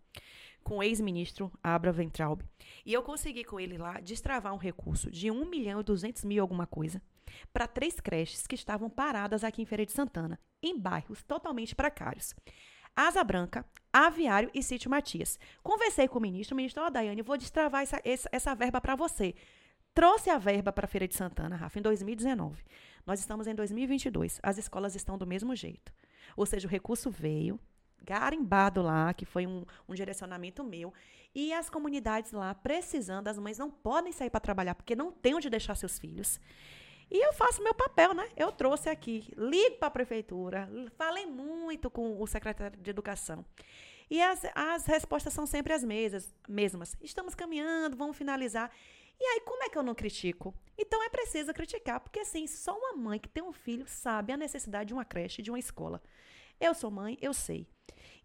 com o ex-ministro Abra Ventraub. E eu consegui com ele lá destravar um recurso de 1 milhão e 200 mil alguma coisa para três creches que estavam paradas aqui em Feira de Santana, em bairros totalmente precários. Asa Branca, Aviário e Sítio Matias. Conversei com o ministro, o ministro, ó, oh, Daiane, vou destravar essa, essa, essa verba para você. Trouxe a verba para a Feira de Santana, Rafa, em 2019. Nós estamos em 2022. As escolas estão do mesmo jeito. Ou seja, o recurso veio, garimbado lá, que foi um, um direcionamento meu, e as comunidades lá precisando, as mães não podem sair para trabalhar porque não tem onde deixar seus filhos. E eu faço meu papel, né? Eu trouxe aqui, ligo para a prefeitura, falei muito com o secretário de Educação. E as, as respostas são sempre as mesmas, mesmas. Estamos caminhando, vamos finalizar. E aí, como é que eu não critico? Então é preciso criticar, porque assim, só uma mãe que tem um filho sabe a necessidade de uma creche, de uma escola. Eu sou mãe, eu sei.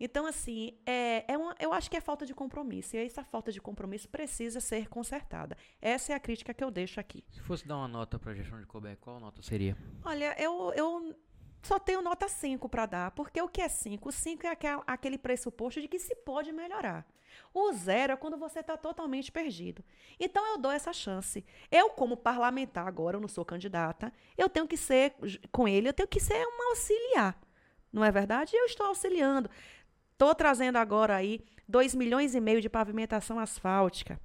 Então, assim, é, é uma, eu acho que é falta de compromisso. E essa falta de compromisso precisa ser consertada. Essa é a crítica que eu deixo aqui. Se fosse dar uma nota para a gestão de Colbert, qual nota seria? Olha, eu, eu só tenho nota 5 para dar, porque o que é 5? O 5 é aquel, aquele pressuposto de que se pode melhorar. O zero é quando você está totalmente perdido. Então eu dou essa chance. Eu, como parlamentar, agora eu não sou candidata, eu tenho que ser, com ele, eu tenho que ser uma auxiliar. Não é verdade? Eu estou auxiliando. Estou trazendo agora aí 2 milhões e meio de pavimentação asfáltica,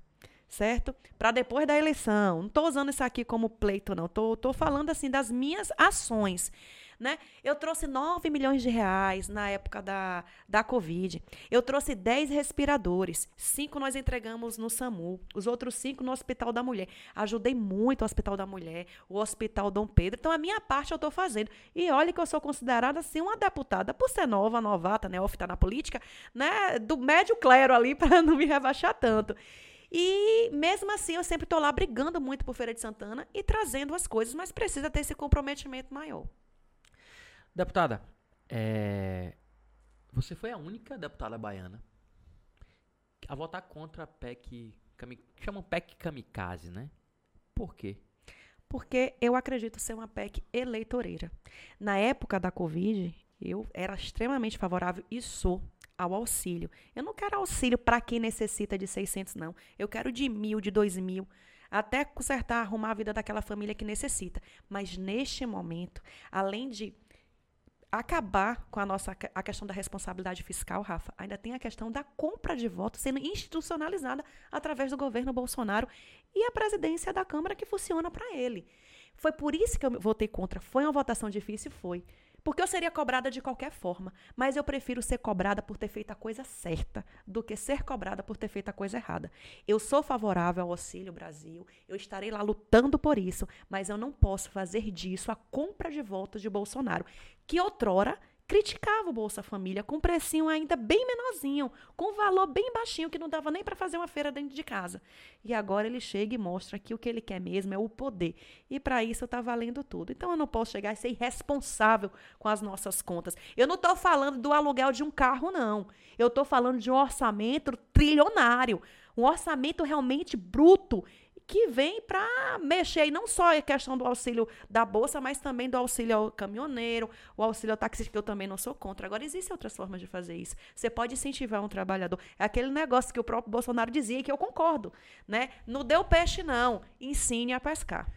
certo? Para depois da eleição. Não estou usando isso aqui como pleito, não. Estou falando assim das minhas ações. Né? Eu trouxe 9 milhões de reais na época da, da Covid. Eu trouxe 10 respiradores. Cinco nós entregamos no SAMU. Os outros cinco no Hospital da Mulher. Ajudei muito o Hospital da Mulher, o Hospital Dom Pedro. Então, a minha parte eu estou fazendo. E olha que eu sou considerada, assim, uma deputada, por ser nova, novata, né? Ofta na política, né? Do médio clero ali, para não me rebaixar tanto. E mesmo assim, eu sempre estou lá brigando muito por Feira de Santana e trazendo as coisas, mas precisa ter esse comprometimento maior. Deputada, é, você foi a única deputada baiana a votar contra a PEC, chamam PEC kamikaze, né? Por quê? Porque eu acredito ser uma PEC eleitoreira. Na época da Covid, eu era extremamente favorável e sou ao auxílio. Eu não quero auxílio para quem necessita de 600, não. Eu quero de mil, de dois mil, até consertar, arrumar a vida daquela família que necessita. Mas neste momento, além de acabar com a nossa a questão da responsabilidade fiscal, Rafa, ainda tem a questão da compra de votos sendo institucionalizada através do governo Bolsonaro e a presidência da Câmara que funciona para ele. Foi por isso que eu votei contra. Foi uma votação difícil, foi. Porque eu seria cobrada de qualquer forma, mas eu prefiro ser cobrada por ter feito a coisa certa do que ser cobrada por ter feito a coisa errada. Eu sou favorável ao Auxílio Brasil, eu estarei lá lutando por isso, mas eu não posso fazer disso a compra de votos de Bolsonaro, que outrora criticava o Bolsa Família com precinho ainda bem menorzinho, com valor bem baixinho, que não dava nem para fazer uma feira dentro de casa. E agora ele chega e mostra que o que ele quer mesmo é o poder. E para isso está valendo tudo. Então eu não posso chegar e ser irresponsável com as nossas contas. Eu não estou falando do aluguel de um carro, não. Eu estou falando de um orçamento trilionário. Um orçamento realmente bruto que vem para mexer, e não só a questão do auxílio da bolsa, mas também do auxílio ao caminhoneiro, o auxílio ao taxista, que eu também não sou contra. Agora, existem outras formas de fazer isso. Você pode incentivar um trabalhador. É aquele negócio que o próprio Bolsonaro dizia que eu concordo. Né? Não deu peixe, não. Ensine a pescar.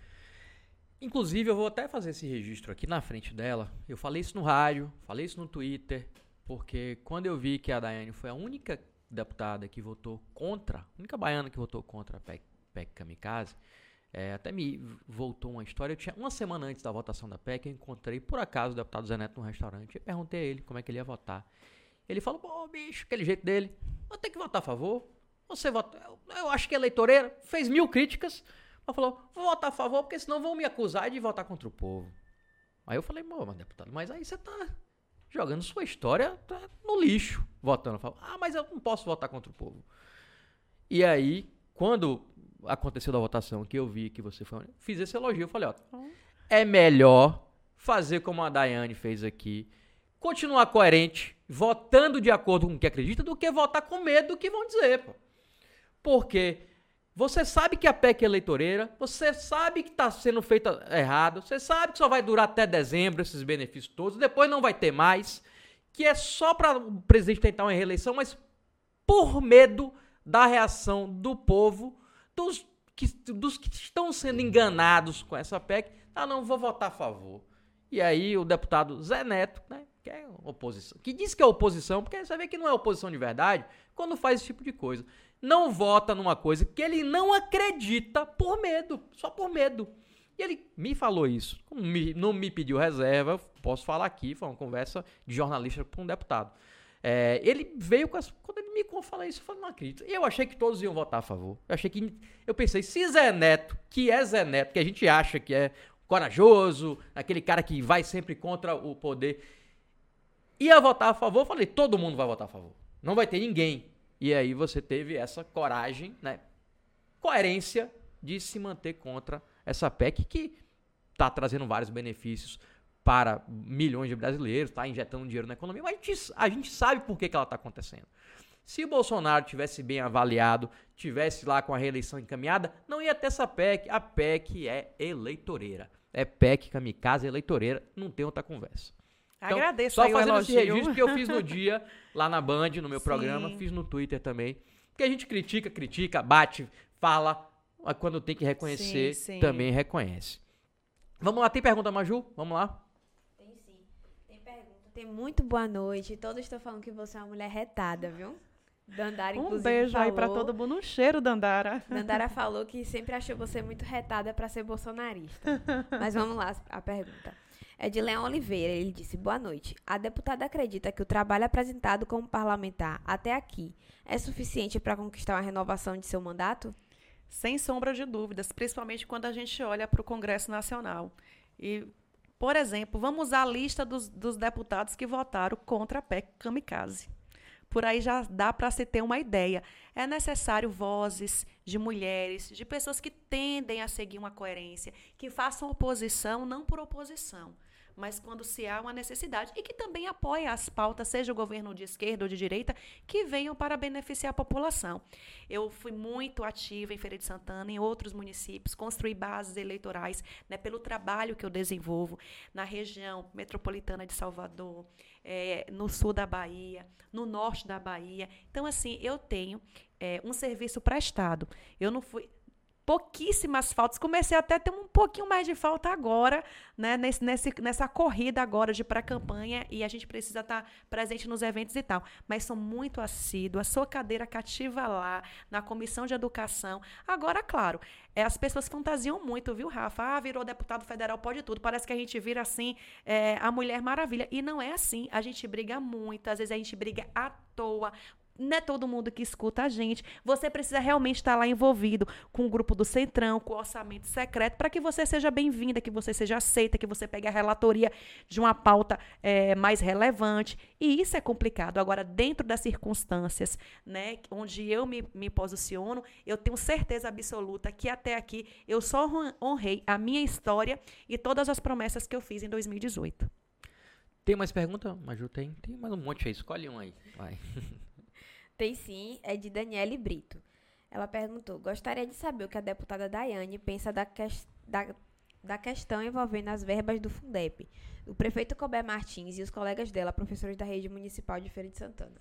Inclusive, eu vou até fazer esse registro aqui na frente dela. Eu falei isso no rádio, falei isso no Twitter, porque quando eu vi que a Daiane foi a única deputada que votou contra, a única baiana que votou contra a PEC, PEC Kamikaze, é, até me voltou uma história. Eu tinha uma semana antes da votação da PEC, eu encontrei por acaso o deputado Zé Neto no restaurante e perguntei a ele como é que ele ia votar. Ele falou: pô, bicho, aquele jeito dele, vou ter que votar a favor. Você vota, eu, eu acho que é eleitoreira, fez mil críticas, mas falou: vou votar a favor porque senão vão me acusar de votar contra o povo. Aí eu falei: pô, mas deputado, mas aí você tá jogando sua história no lixo, votando a favor. Ah, mas eu não posso votar contra o povo. E aí, quando aconteceu da votação, que eu vi que você foi. Fiz esse elogio. Eu falei, ó. É melhor fazer como a Daiane fez aqui. Continuar coerente, votando de acordo com o que acredita, do que votar com medo do que vão dizer, pô. Porque você sabe que a PEC é eleitoreira, você sabe que está sendo feita errado, você sabe que só vai durar até dezembro esses benefícios todos, depois não vai ter mais, que é só para o presidente tentar uma reeleição, mas por medo da reação do povo dos que, dos que estão sendo enganados com essa PEC, ah, não, vou votar a favor. E aí o deputado Zé Neto, né, que é oposição, que diz que é oposição, porque você vê que não é oposição de verdade, quando faz esse tipo de coisa. Não vota numa coisa que ele não acredita por medo, só por medo. E ele me falou isso, não me pediu reserva, posso falar aqui, foi uma conversa de jornalista com um deputado. É, ele veio com as. Quando ele me fala isso, eu falei, não acredito. E eu achei que todos iam votar a favor. Eu achei que. Eu pensei, se Zé Neto, que é Zé Neto, que a gente acha que é corajoso, aquele cara que vai sempre contra o poder, ia votar a favor, eu falei, todo mundo vai votar a favor. Não vai ter ninguém. E aí você teve essa coragem, né? Coerência de se manter contra essa PEC que está trazendo vários benefícios para milhões de brasileiros, está injetando dinheiro na economia, mas a gente, a gente sabe por que, que ela está acontecendo. Se o Bolsonaro tivesse bem avaliado, tivesse lá com a reeleição encaminhada, não ia ter essa PEC. A PEC é eleitoreira. É PEC, kamikaze, eleitoreira, não tem outra conversa. Então, Agradeço só aí fazendo esse registro que eu fiz no dia, lá na Band, no meu Sim. programa, fiz no Twitter também. Porque a gente critica, critica, bate, fala, mas quando tem que reconhecer, Sim, sim. também reconhece. Vamos lá, tem pergunta, Maju? Vamos lá. Muito boa noite. Todos estão falando que você é uma mulher retada, viu? Dandara, Um beijo aí pra falou- todo mundo. Um cheiro, Dandara. Dandara falou que sempre achou você muito retada para ser bolsonarista. Mas vamos lá, a pergunta. É de Leão Oliveira. Ele disse: Boa noite. A deputada acredita que o trabalho apresentado como parlamentar até aqui é suficiente para conquistar uma renovação de seu mandato? Sem sombra de dúvidas, principalmente quando a gente olha para o Congresso Nacional. E, por exemplo, vamos usar a lista dos, dos deputados que votaram contra a PEC Kamikaze. Por aí já dá para se ter uma ideia. É necessário vozes de mulheres, de pessoas que tendem a seguir uma coerência, que façam oposição não por oposição, mas quando se há uma necessidade e que também apoiem as pautas, seja o governo de esquerda ou de direita, que venham para beneficiar a população. Eu fui muito ativa em Feira de Santana, em outros municípios, construí bases eleitorais né, pelo trabalho que eu desenvolvo na região metropolitana de Salvador, eh, no sul da Bahia, no norte da Bahia. Então, assim, eu tenho eh, um serviço prestado. Eu não fui pouquíssimas faltas. Comecei até a ter um pouquinho mais de falta agora, né? Nesse, nesse, nessa corrida agora de pré-campanha e a gente precisa estar presente nos eventos e tal. Mas sou muito assídua, sou cadeira cativa lá, na comissão de educação. Agora, claro, é, as pessoas fantasiam muito, viu, Rafa? Ah, virou deputado federal, pode tudo. Parece que a gente vira assim, é, a Mulher Maravilha. E não é assim. A gente briga muito, às vezes a gente briga à toa não é todo mundo que escuta a gente. Você precisa realmente estar lá envolvido com o grupo do Centrão, com o orçamento secreto, para que você seja bem-vinda, que você seja aceita, que você pegue a relatoria de uma pauta eh, mais relevante. E isso é complicado. Agora, dentro das circunstâncias né, onde eu me, me posiciono, eu tenho certeza absoluta que até aqui eu só hon- honrei a minha história e todas as promessas que eu fiz em 2018. Tem mais pergunta, Maju? Tem? Tem mais um monte aí. Escolhe um aí. Vai. Tem sim, é de Daniele Brito. Ela perguntou: Gostaria de saber o que a deputada Daiane pensa da, ques- da, da questão envolvendo as verbas do Fundep. O prefeito Colbert Martins e os colegas dela, professores da rede municipal de Feira de Santana.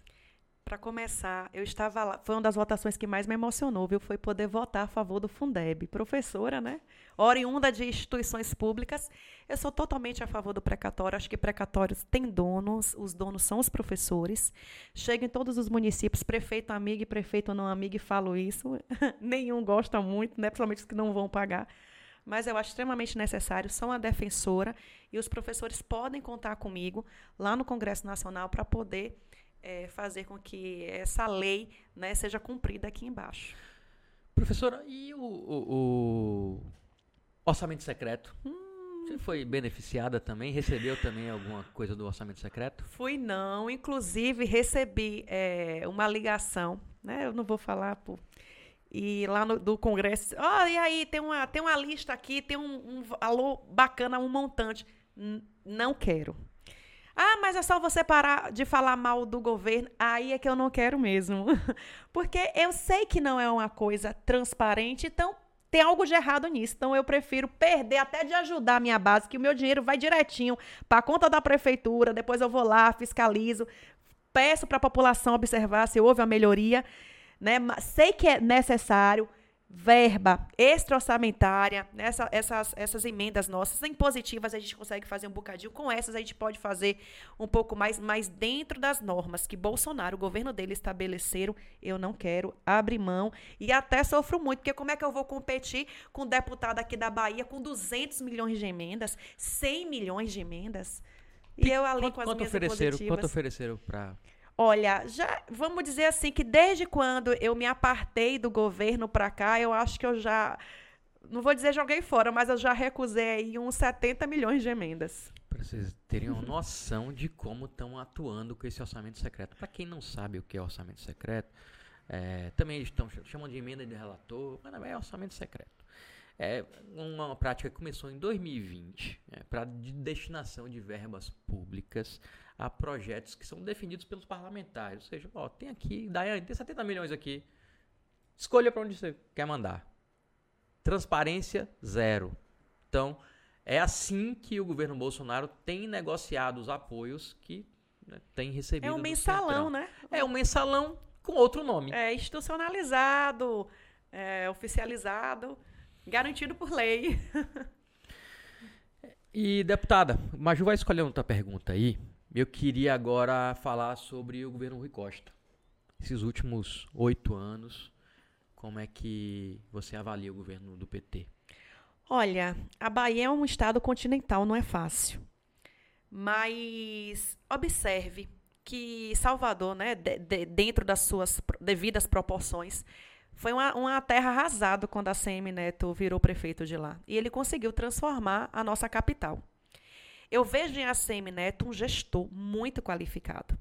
Para começar, eu estava lá, foi uma das votações que mais me emocionou, viu? Foi poder votar a favor do Fundeb. Professora, né? Oriunda de instituições públicas, eu sou totalmente a favor do precatório. Acho que precatórios têm donos, os donos são os professores. Chego em todos os municípios, prefeito amigo e prefeito não amigo, e falo isso. Nenhum gosta muito, né? Principalmente os que não vão pagar mas eu acho extremamente necessário. Sou uma defensora e os professores podem contar comigo lá no Congresso Nacional para poder é, fazer com que essa lei né, seja cumprida aqui embaixo. Professora, e o, o, o orçamento secreto? Hum. Você foi beneficiada também? Recebeu também alguma coisa do orçamento secreto? Fui não. Inclusive, recebi é, uma ligação, né? Eu não vou falar por e lá no, do Congresso, ó, oh, e aí, tem uma, tem uma lista aqui, tem um, um valor bacana, um montante. N não quero. Ah, mas é só você parar de falar mal do governo. Aí é que eu não quero mesmo. Porque eu sei que não é uma coisa transparente, então tem algo de errado nisso. Então eu prefiro perder até de ajudar a minha base, que o meu dinheiro vai direitinho para a conta da prefeitura, depois eu vou lá, fiscalizo, peço para a população observar se houve a melhoria né? Sei que é necessário verba extra-orçamentária, né? Essa, essas, essas emendas nossas, impositivas, a gente consegue fazer um bocadinho. Com essas, a gente pode fazer um pouco mais, mas dentro das normas que Bolsonaro, o governo dele, estabeleceram, eu não quero abrir mão. E até sofro muito, porque como é que eu vou competir com um deputado aqui da Bahia com 200 milhões de emendas, 100 milhões de emendas? E eu ali quanto, com as quanto minhas ofereceram, Quanto ofereceram para Olha, já vamos dizer assim que desde quando eu me apartei do governo para cá, eu acho que eu já não vou dizer joguei fora, mas eu já recusei uns 70 milhões de emendas. Para vocês terem uma noção de como estão atuando com esse orçamento secreto. Para quem não sabe o que é orçamento secreto, é, também eles estão chamam de emenda de relator, mas é orçamento secreto. É uma prática que começou em 2020 é, para de destinação de verbas públicas a projetos que são definidos pelos parlamentares. Ou seja, ó, tem aqui, Daiane, tem 70 milhões aqui. Escolha para onde você quer mandar. Transparência zero. Então, é assim que o governo Bolsonaro tem negociado os apoios que né, tem recebido. É um mensalão, né? É um mensalão com outro nome. É institucionalizado, é, oficializado, garantido por lei. e, deputada, Maju vai escolher outra pergunta aí. Eu queria agora falar sobre o governo Rui Costa. Esses últimos oito anos, como é que você avalia o governo do PT? Olha, a Bahia é um estado continental, não é fácil. Mas observe que Salvador, né, de, de, dentro das suas devidas proporções, foi uma, uma, terra arrasada quando a CM Neto virou prefeito de lá. E ele conseguiu transformar a nossa capital. Eu vejo em ACM Neto um gestor muito qualificado.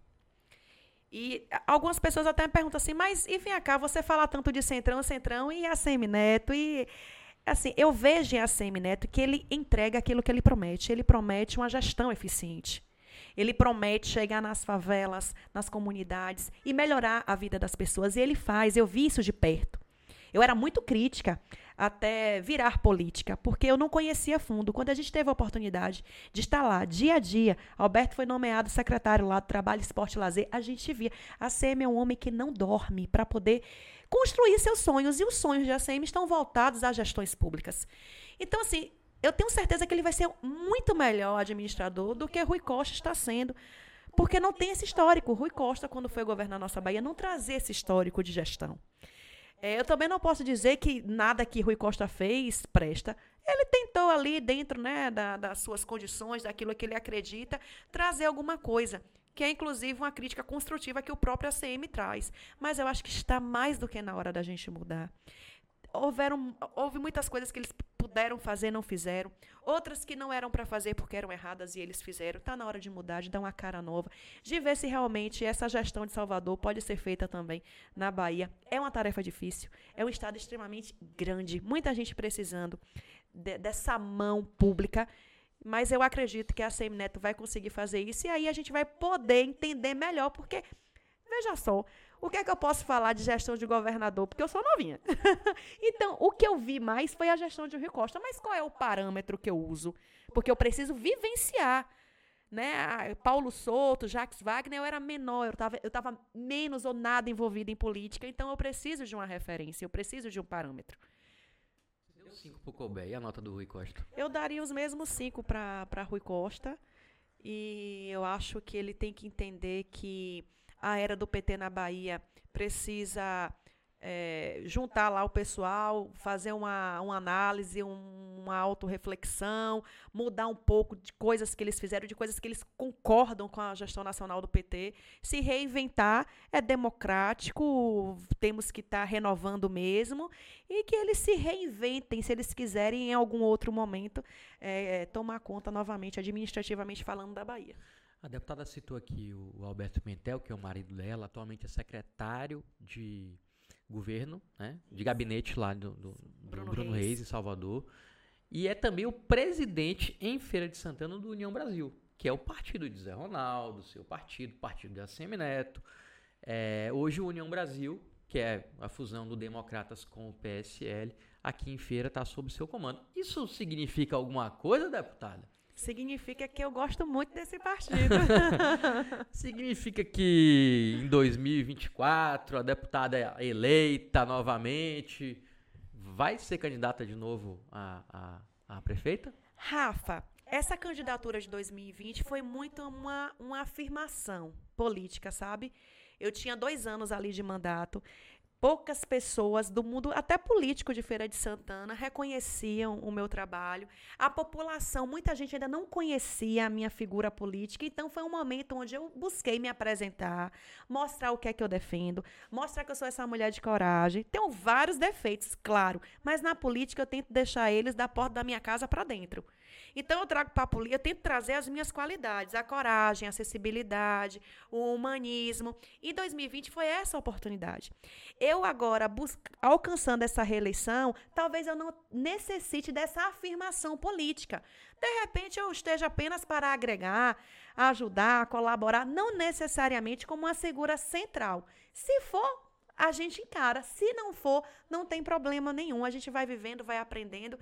E algumas pessoas até me perguntam assim, mas e vem cá, você fala tanto de Centrão, Centrão e ACM Neto e assim, eu vejo em ACM Neto que ele entrega aquilo que ele promete. Ele promete uma gestão eficiente. Ele promete chegar nas favelas, nas comunidades e melhorar a vida das pessoas. E ele faz, eu vi isso de perto. Eu era muito crítica até virar política, porque eu não conhecia fundo. Quando a gente teve a oportunidade de estar lá, dia a dia, Alberto foi nomeado secretário lá do Trabalho, Esporte e Lazer, a gente via. A ACM é um homem que não dorme para poder construir seus sonhos, e os sonhos de ACM estão voltados às gestões públicas. Então, assim, eu tenho certeza que ele vai ser muito melhor administrador do que Rui Costa está sendo. Porque não tem esse histórico. Rui Costa, quando foi governar nossa Bahia, não trazia esse histórico de gestão. É, eu também não posso dizer que nada que Rui Costa fez presta. Ele tentou ali, dentro né, da, das suas condições, daquilo que ele acredita, trazer alguma coisa, que é inclusive uma crítica construtiva que o próprio ACM traz. Mas eu acho que está mais do que na hora da gente mudar houveram, houve muitas coisas que eles puderam fazer, não fizeram. Outras que não eram para fazer porque eram erradas e eles fizeram. Está na hora de mudar, de dar uma cara nova, de ver se realmente essa gestão de Salvador pode ser feita também na Bahia. É uma tarefa difícil. É um estado extremamente grande, muita gente precisando de, dessa mão pública. Mas eu acredito que a CM Neto vai conseguir fazer isso e aí a gente vai poder entender melhor, porque, veja só, o que é que eu posso falar de gestão de governador? Porque eu sou novinha. então, o que eu vi mais foi a gestão de Rio Costa. Mas qual é o parâmetro que eu uso? Porque eu preciso vivenciar. né, Paulo Souto, Jacques Wagner, eu era menor, eu estava eu tava menos ou nada envolvida em política, então eu preciso de uma referência, eu preciso de um parâmetro. Você deu cinco pro Colbert, e a nota do Rui Costa? Eu daria os mesmos cinco para Rui Costa, e eu acho que ele tem que entender que a era do PT na Bahia precisa é, juntar lá o pessoal, fazer uma, uma análise, um, uma autorreflexão, mudar um pouco de coisas que eles fizeram, de coisas que eles concordam com a gestão nacional do PT, se reinventar, é democrático, temos que estar tá renovando mesmo, e que eles se reinventem, se eles quiserem, em algum outro momento, é, tomar conta novamente, administrativamente falando, da Bahia. A deputada citou aqui o Alberto Pimentel, que é o marido dela, atualmente é secretário de governo, né, de gabinete lá do, do Bruno, Bruno Reis. Reis, em Salvador. E é também o presidente em Feira de Santana do União Brasil, que é o partido de Zé Ronaldo, seu partido, partido de ACM Neto. É, hoje o União Brasil, que é a fusão do Democratas com o PSL, aqui em Feira está sob seu comando. Isso significa alguma coisa, deputada? Significa que eu gosto muito desse partido. Significa que em 2024 a deputada é eleita novamente vai ser candidata de novo a, a, a prefeita? Rafa, essa candidatura de 2020 foi muito uma, uma afirmação política, sabe? Eu tinha dois anos ali de mandato poucas pessoas do mundo, até político de Feira de Santana, reconheciam o meu trabalho. A população, muita gente ainda não conhecia a minha figura política, então foi um momento onde eu busquei me apresentar, mostrar o que é que eu defendo, mostrar que eu sou essa mulher de coragem. Tenho vários defeitos, claro, mas na política eu tento deixar eles da porta da minha casa para dentro. Então eu trago para a política, eu tento trazer as minhas qualidades, a coragem, a acessibilidade, o humanismo. E 2020 foi essa oportunidade. Agora, alcançando essa reeleição, talvez eu não necessite dessa afirmação política. De repente eu esteja apenas para agregar, ajudar, colaborar, não necessariamente como uma segura central. Se for, a gente encara. Se não for, não tem problema nenhum. A gente vai vivendo, vai aprendendo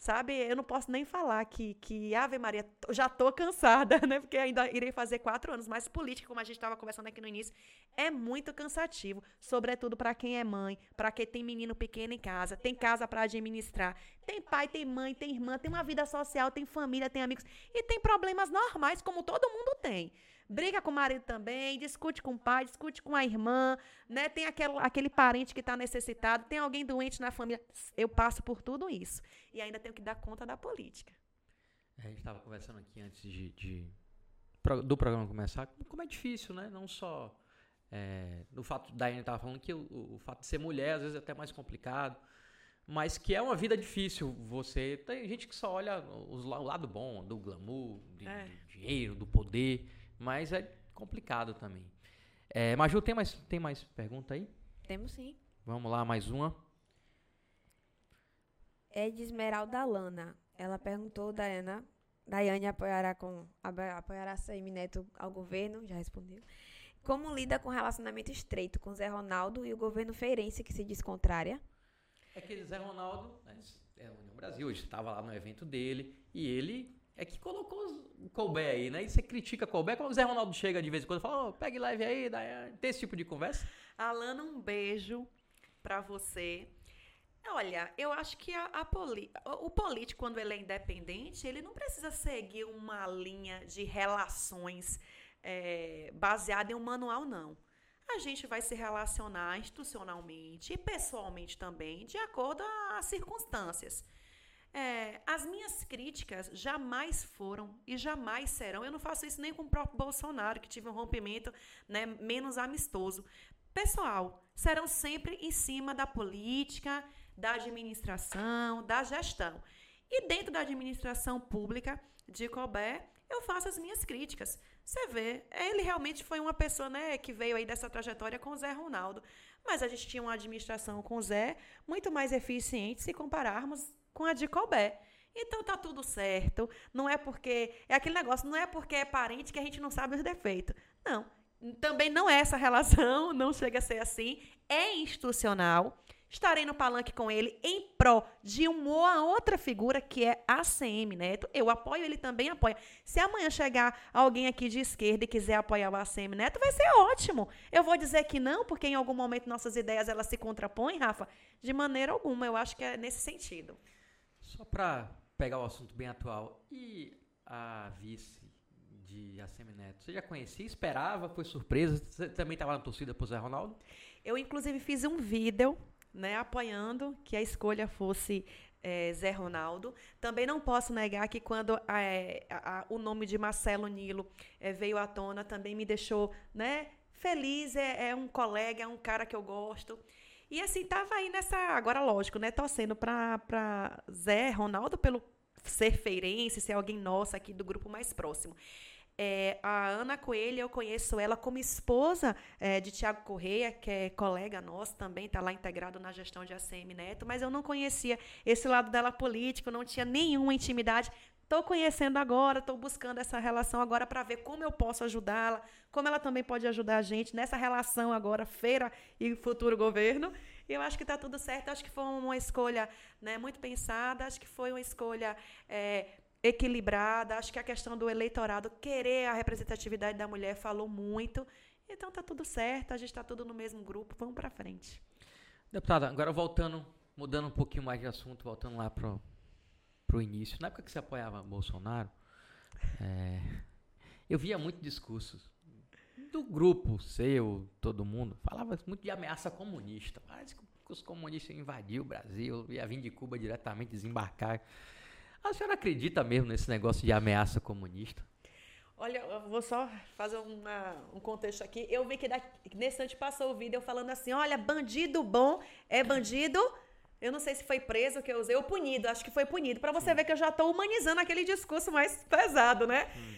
sabe? Eu não posso nem falar que, que Ave Maria, já tô cansada, né? Porque ainda irei fazer quatro anos, mas política, como a gente estava conversando aqui no início, é muito cansativo, sobretudo para quem é mãe, para quem tem menino pequeno em casa, tem casa para administrar, tem pai, tem mãe, tem irmã, tem uma vida social, tem família, tem amigos e tem problemas normais como todo mundo tem briga com o marido também, discute com o pai, discute com a irmã, né? Tem aquele, aquele parente que está necessitado, tem alguém doente na família. Eu passo por tudo isso. E ainda tenho que dar conta da política. É, a gente estava conversando aqui antes de, de, do programa começar, como é difícil, né? Não só é, do fato, da Daiane estava falando que o, o, fato de ser mulher às vezes é até mais complicado, mas que é uma vida difícil. Você tem gente que só olha os, o lado bom do glamour, de, é. do dinheiro, do poder. Mas é complicado também. É, Maju, tem mais, tem mais pergunta aí? Temos sim. Vamos lá, mais uma. É de Esmeralda Lana. Ela perguntou, Daiana, Daiane apoiará com apoiará Saime Neto ao governo, já respondeu. Como lida com relacionamento estreito com Zé Ronaldo e o governo feirense que se diz contrária? É que Zé Ronaldo né, é o Brasil, estava lá no evento dele e ele é que colocou o Colbert aí, né? E você critica Colbert, quando o Zé Ronaldo chega de vez em quando e fala, oh, pegue leve aí, daí, tem esse tipo de conversa? Alana, um beijo para você. Olha, eu acho que a, a poli o político, quando ele é independente, ele não precisa seguir uma linha de relações é, baseada em um manual, não. A gente vai se relacionar institucionalmente e pessoalmente também, de acordo às circunstâncias. É, as minhas críticas jamais foram e jamais serão. Eu não faço isso nem com o próprio Bolsonaro, que tive um rompimento né, menos amistoso. Pessoal, serão sempre em cima da política, da administração, da gestão. E dentro da administração pública de Colbert, eu faço as minhas críticas. Você vê, ele realmente foi uma pessoa né, que veio aí dessa trajetória com o Zé Ronaldo. Mas a gente tinha uma administração com o Zé muito mais eficiente se compararmos com a de Colbert. Então tá tudo certo. Não é porque. É aquele negócio, não é porque é parente que a gente não sabe os defeitos. Não. Também não é essa relação, não chega a ser assim. É institucional. estarei no palanque com ele em pró de uma outra figura que é a ACM Neto. Eu apoio, ele também apoia. Se amanhã chegar alguém aqui de esquerda e quiser apoiar o ACM Neto, vai ser ótimo. Eu vou dizer que não, porque em algum momento nossas ideias elas se contrapõem, Rafa? De maneira alguma, eu acho que é nesse sentido. Só para pegar o assunto bem atual, e a vice de ACM Neto, você já conhecia, esperava, foi surpresa? Você também estava na torcida pro Zé Ronaldo? Eu, inclusive, fiz um vídeo né, apoiando que a escolha fosse é, Zé Ronaldo. Também não posso negar que quando é, a, a, o nome de Marcelo Nilo é, veio à tona, também me deixou né, feliz. É, é, um colega, é um cara que eu gosto. E assim, tava aí nessa. Agora, lógico, né? Torcendo para Zé Ronaldo pelo ser feirense, ser alguém nosso aqui do grupo mais próximo. É, a Ana Coelho, eu conheço ela como esposa é, de Tiago Correia, que é colega nosso também, está lá integrado na gestão de ACM Neto, mas eu não conhecia esse lado dela político, não tinha nenhuma intimidade. Estou conhecendo agora, estou buscando essa relação agora para ver como eu posso ajudá-la, como ela também pode ajudar a gente nessa relação agora, feira e futuro governo. Eu acho que está tudo certo, acho que foi uma escolha né, muito pensada, acho que foi uma escolha é, equilibrada. Acho que a questão do eleitorado querer a representatividade da mulher falou muito. Então tá tudo certo, a gente está tudo no mesmo grupo, vamos para frente. Deputada, agora voltando, mudando um pouquinho mais de assunto, voltando lá pro pro início. Na época que você apoiava Bolsonaro, é, eu via muito discursos do grupo seu, todo mundo, falava muito de ameaça comunista. Parece que os comunistas invadiam o Brasil, ia vir de Cuba diretamente desembarcar. A senhora acredita mesmo nesse negócio de ameaça comunista? Olha, eu vou só fazer uma, um contexto aqui. Eu vi que daqui, nesse antes passou o vídeo eu falando assim: olha, bandido bom é bandido. Eu não sei se foi preso que eu usei ou punido, acho que foi punido. Para você ver que eu já estou humanizando aquele discurso mais pesado, né? Hum.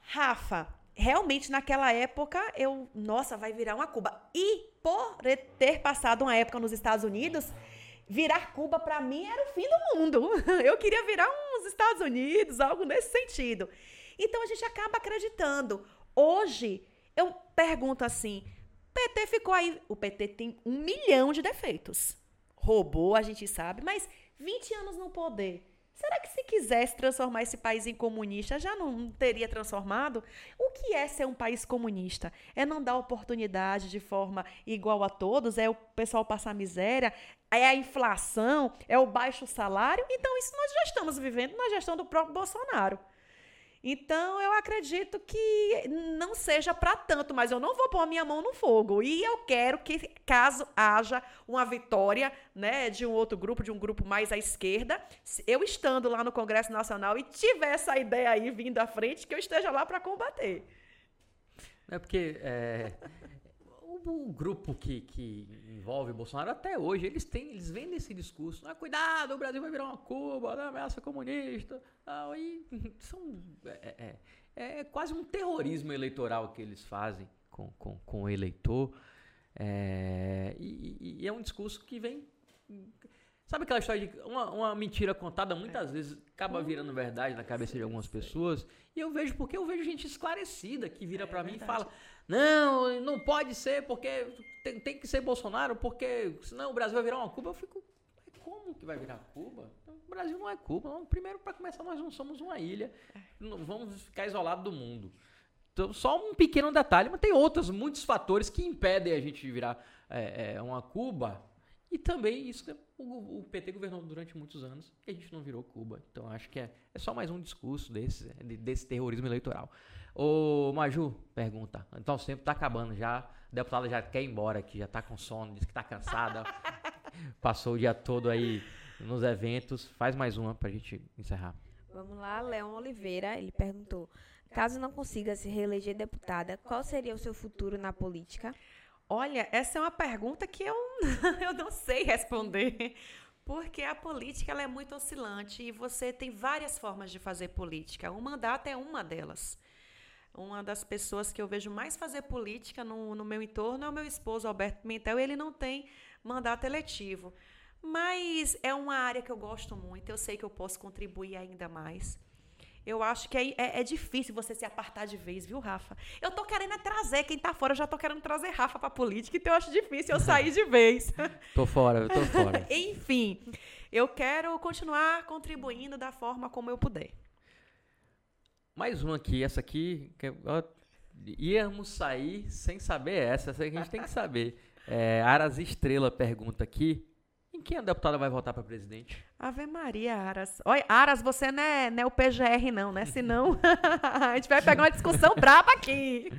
Rafa, realmente naquela época eu, nossa, vai virar uma Cuba. E por ter passado uma época nos Estados Unidos, virar Cuba para mim era o fim do mundo. Eu queria virar uns Estados Unidos, algo nesse sentido. Então a gente acaba acreditando. Hoje eu pergunto assim: PT ficou aí. O PT tem um milhão de defeitos. Roubou, a gente sabe, mas 20 anos no poder. Será que se quisesse transformar esse país em comunista, já não teria transformado? O que é ser um país comunista? É não dar oportunidade de forma igual a todos? É o pessoal passar miséria? É a inflação? É o baixo salário? Então, isso nós já estamos vivendo na gestão do próprio Bolsonaro. Então, eu acredito que não seja para tanto, mas eu não vou pôr minha mão no fogo. E eu quero que, caso haja uma vitória né, de um outro grupo, de um grupo mais à esquerda, eu estando lá no Congresso Nacional e tiver essa ideia aí vindo à frente, que eu esteja lá para combater. É porque é, o, o, grupo que, que envolve o Bolsonaro até hoje, eles têm, eles vêm nesse discurso. Ah, cuidado, o Brasil vai virar uma Cuba, né, ameaça comunista. Ah, aí são, é, é, é, quase um terrorismo eleitoral que eles fazem com, com, com o eleitor. É, e, e, é um discurso que vem. Sabe aquela história de uma, uma mentira contada muitas vezes acaba virando verdade na cabeça de algumas pessoas? E eu vejo, porque eu vejo gente esclarecida que vira é, para mim e fala: não, não pode ser porque tem, tem, que ser Bolsonaro, porque senão o Brasil vai virar uma Cuba. Eu fico, como que vai virar Cuba? O Brasil não é Cuba. Não. Primeiro, para começar, nós não somos uma ilha. Não vamos ficar isolados do mundo. Então, só um pequeno detalhe, mas tem outros, muitos fatores que impedem a gente de virar é, é, uma Cuba. E também isso o, o, PT governou durante muitos anos e a gente não virou Cuba. Então acho que é, é só mais um discurso desse, desse terrorismo eleitoral. Ô, Maju, pergunta. Então o tempo tá acabando já. A deputada já quer ir embora aqui, já tá com sono, diz que tá cansada. Passou o dia todo aí nos eventos. Faz mais uma pra gente encerrar. Vamos lá, Leão Oliveira, ele perguntou: caso não consiga se reeleger deputada, qual seria o seu futuro na política? Olha, essa é uma pergunta que eu, eu não sei responder. Porque a política ela é muito oscilante e você tem várias formas de fazer política. O mandato é uma delas. Uma das pessoas que eu vejo mais fazer política no, no meu entorno é o meu esposo, Alberto Pimentel, e ele não tem mandato eletivo. Mas é uma área que eu gosto muito, eu sei que eu posso contribuir ainda mais. Eu acho que é, é, é, difícil você se apartar de vez, viu, Rafa? Eu tô querendo trazer, quem tá fora, eu já tô querendo trazer Rafa pra política, então eu acho difícil eu sair de vez. tô fora, eu tô fora. Enfim, eu quero continuar contribuindo da forma como eu puder. Mais uma aqui, essa aqui, que, ó, íamos sair sem saber essa, essa a gente tem que saber. É, Aras Estrela pergunta aqui, quem a deputada vai votar para presidente? Ave Maria, Aras. Olha, Aras, você não é, não é o PGR, não, né? Senão a gente vai pegar uma discussão braba aqui.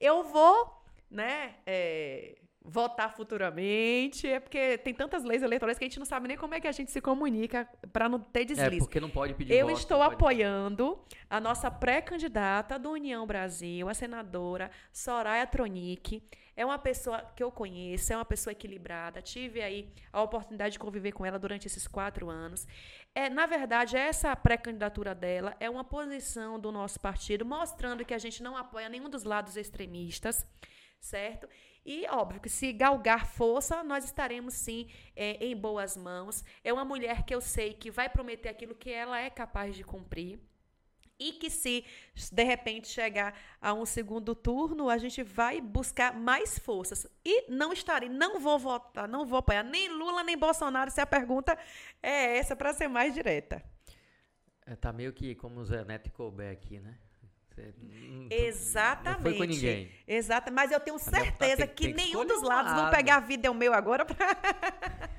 Eu vou, né, é, votar futuramente, é porque tem tantas leis eleitorais que a gente não sabe nem como é que a gente se comunica para não ter deslize. É, porque não pode pedir Eu voto, estou apoiando a nossa pré-candidata do União Brasil, a senadora Soraya Tronic. É uma pessoa que eu conheço, é uma pessoa equilibrada. Tive aí a oportunidade de conviver com ela durante esses quatro anos. É, na verdade, essa pré-candidatura dela é uma posição do nosso partido, mostrando que a gente não apoia nenhum dos lados extremistas, certo? E óbvio que se galgar força, nós estaremos sim é, em boas mãos. É uma mulher que eu sei que vai prometer aquilo que ela é capaz de cumprir. E que se de repente chegar a um segundo turno, a gente vai buscar mais forças. E não estarei, não vou votar, não vou apoiar nem Lula nem Bolsonaro, se a pergunta é essa para ser mais direta. É, tá meio que como o Zé Neto e Colbert aqui, né? Exatamente. Não foi com ninguém. Exato, mas eu tenho certeza que, que nenhum dos lados lado. vão pegar a vida é o meu agora para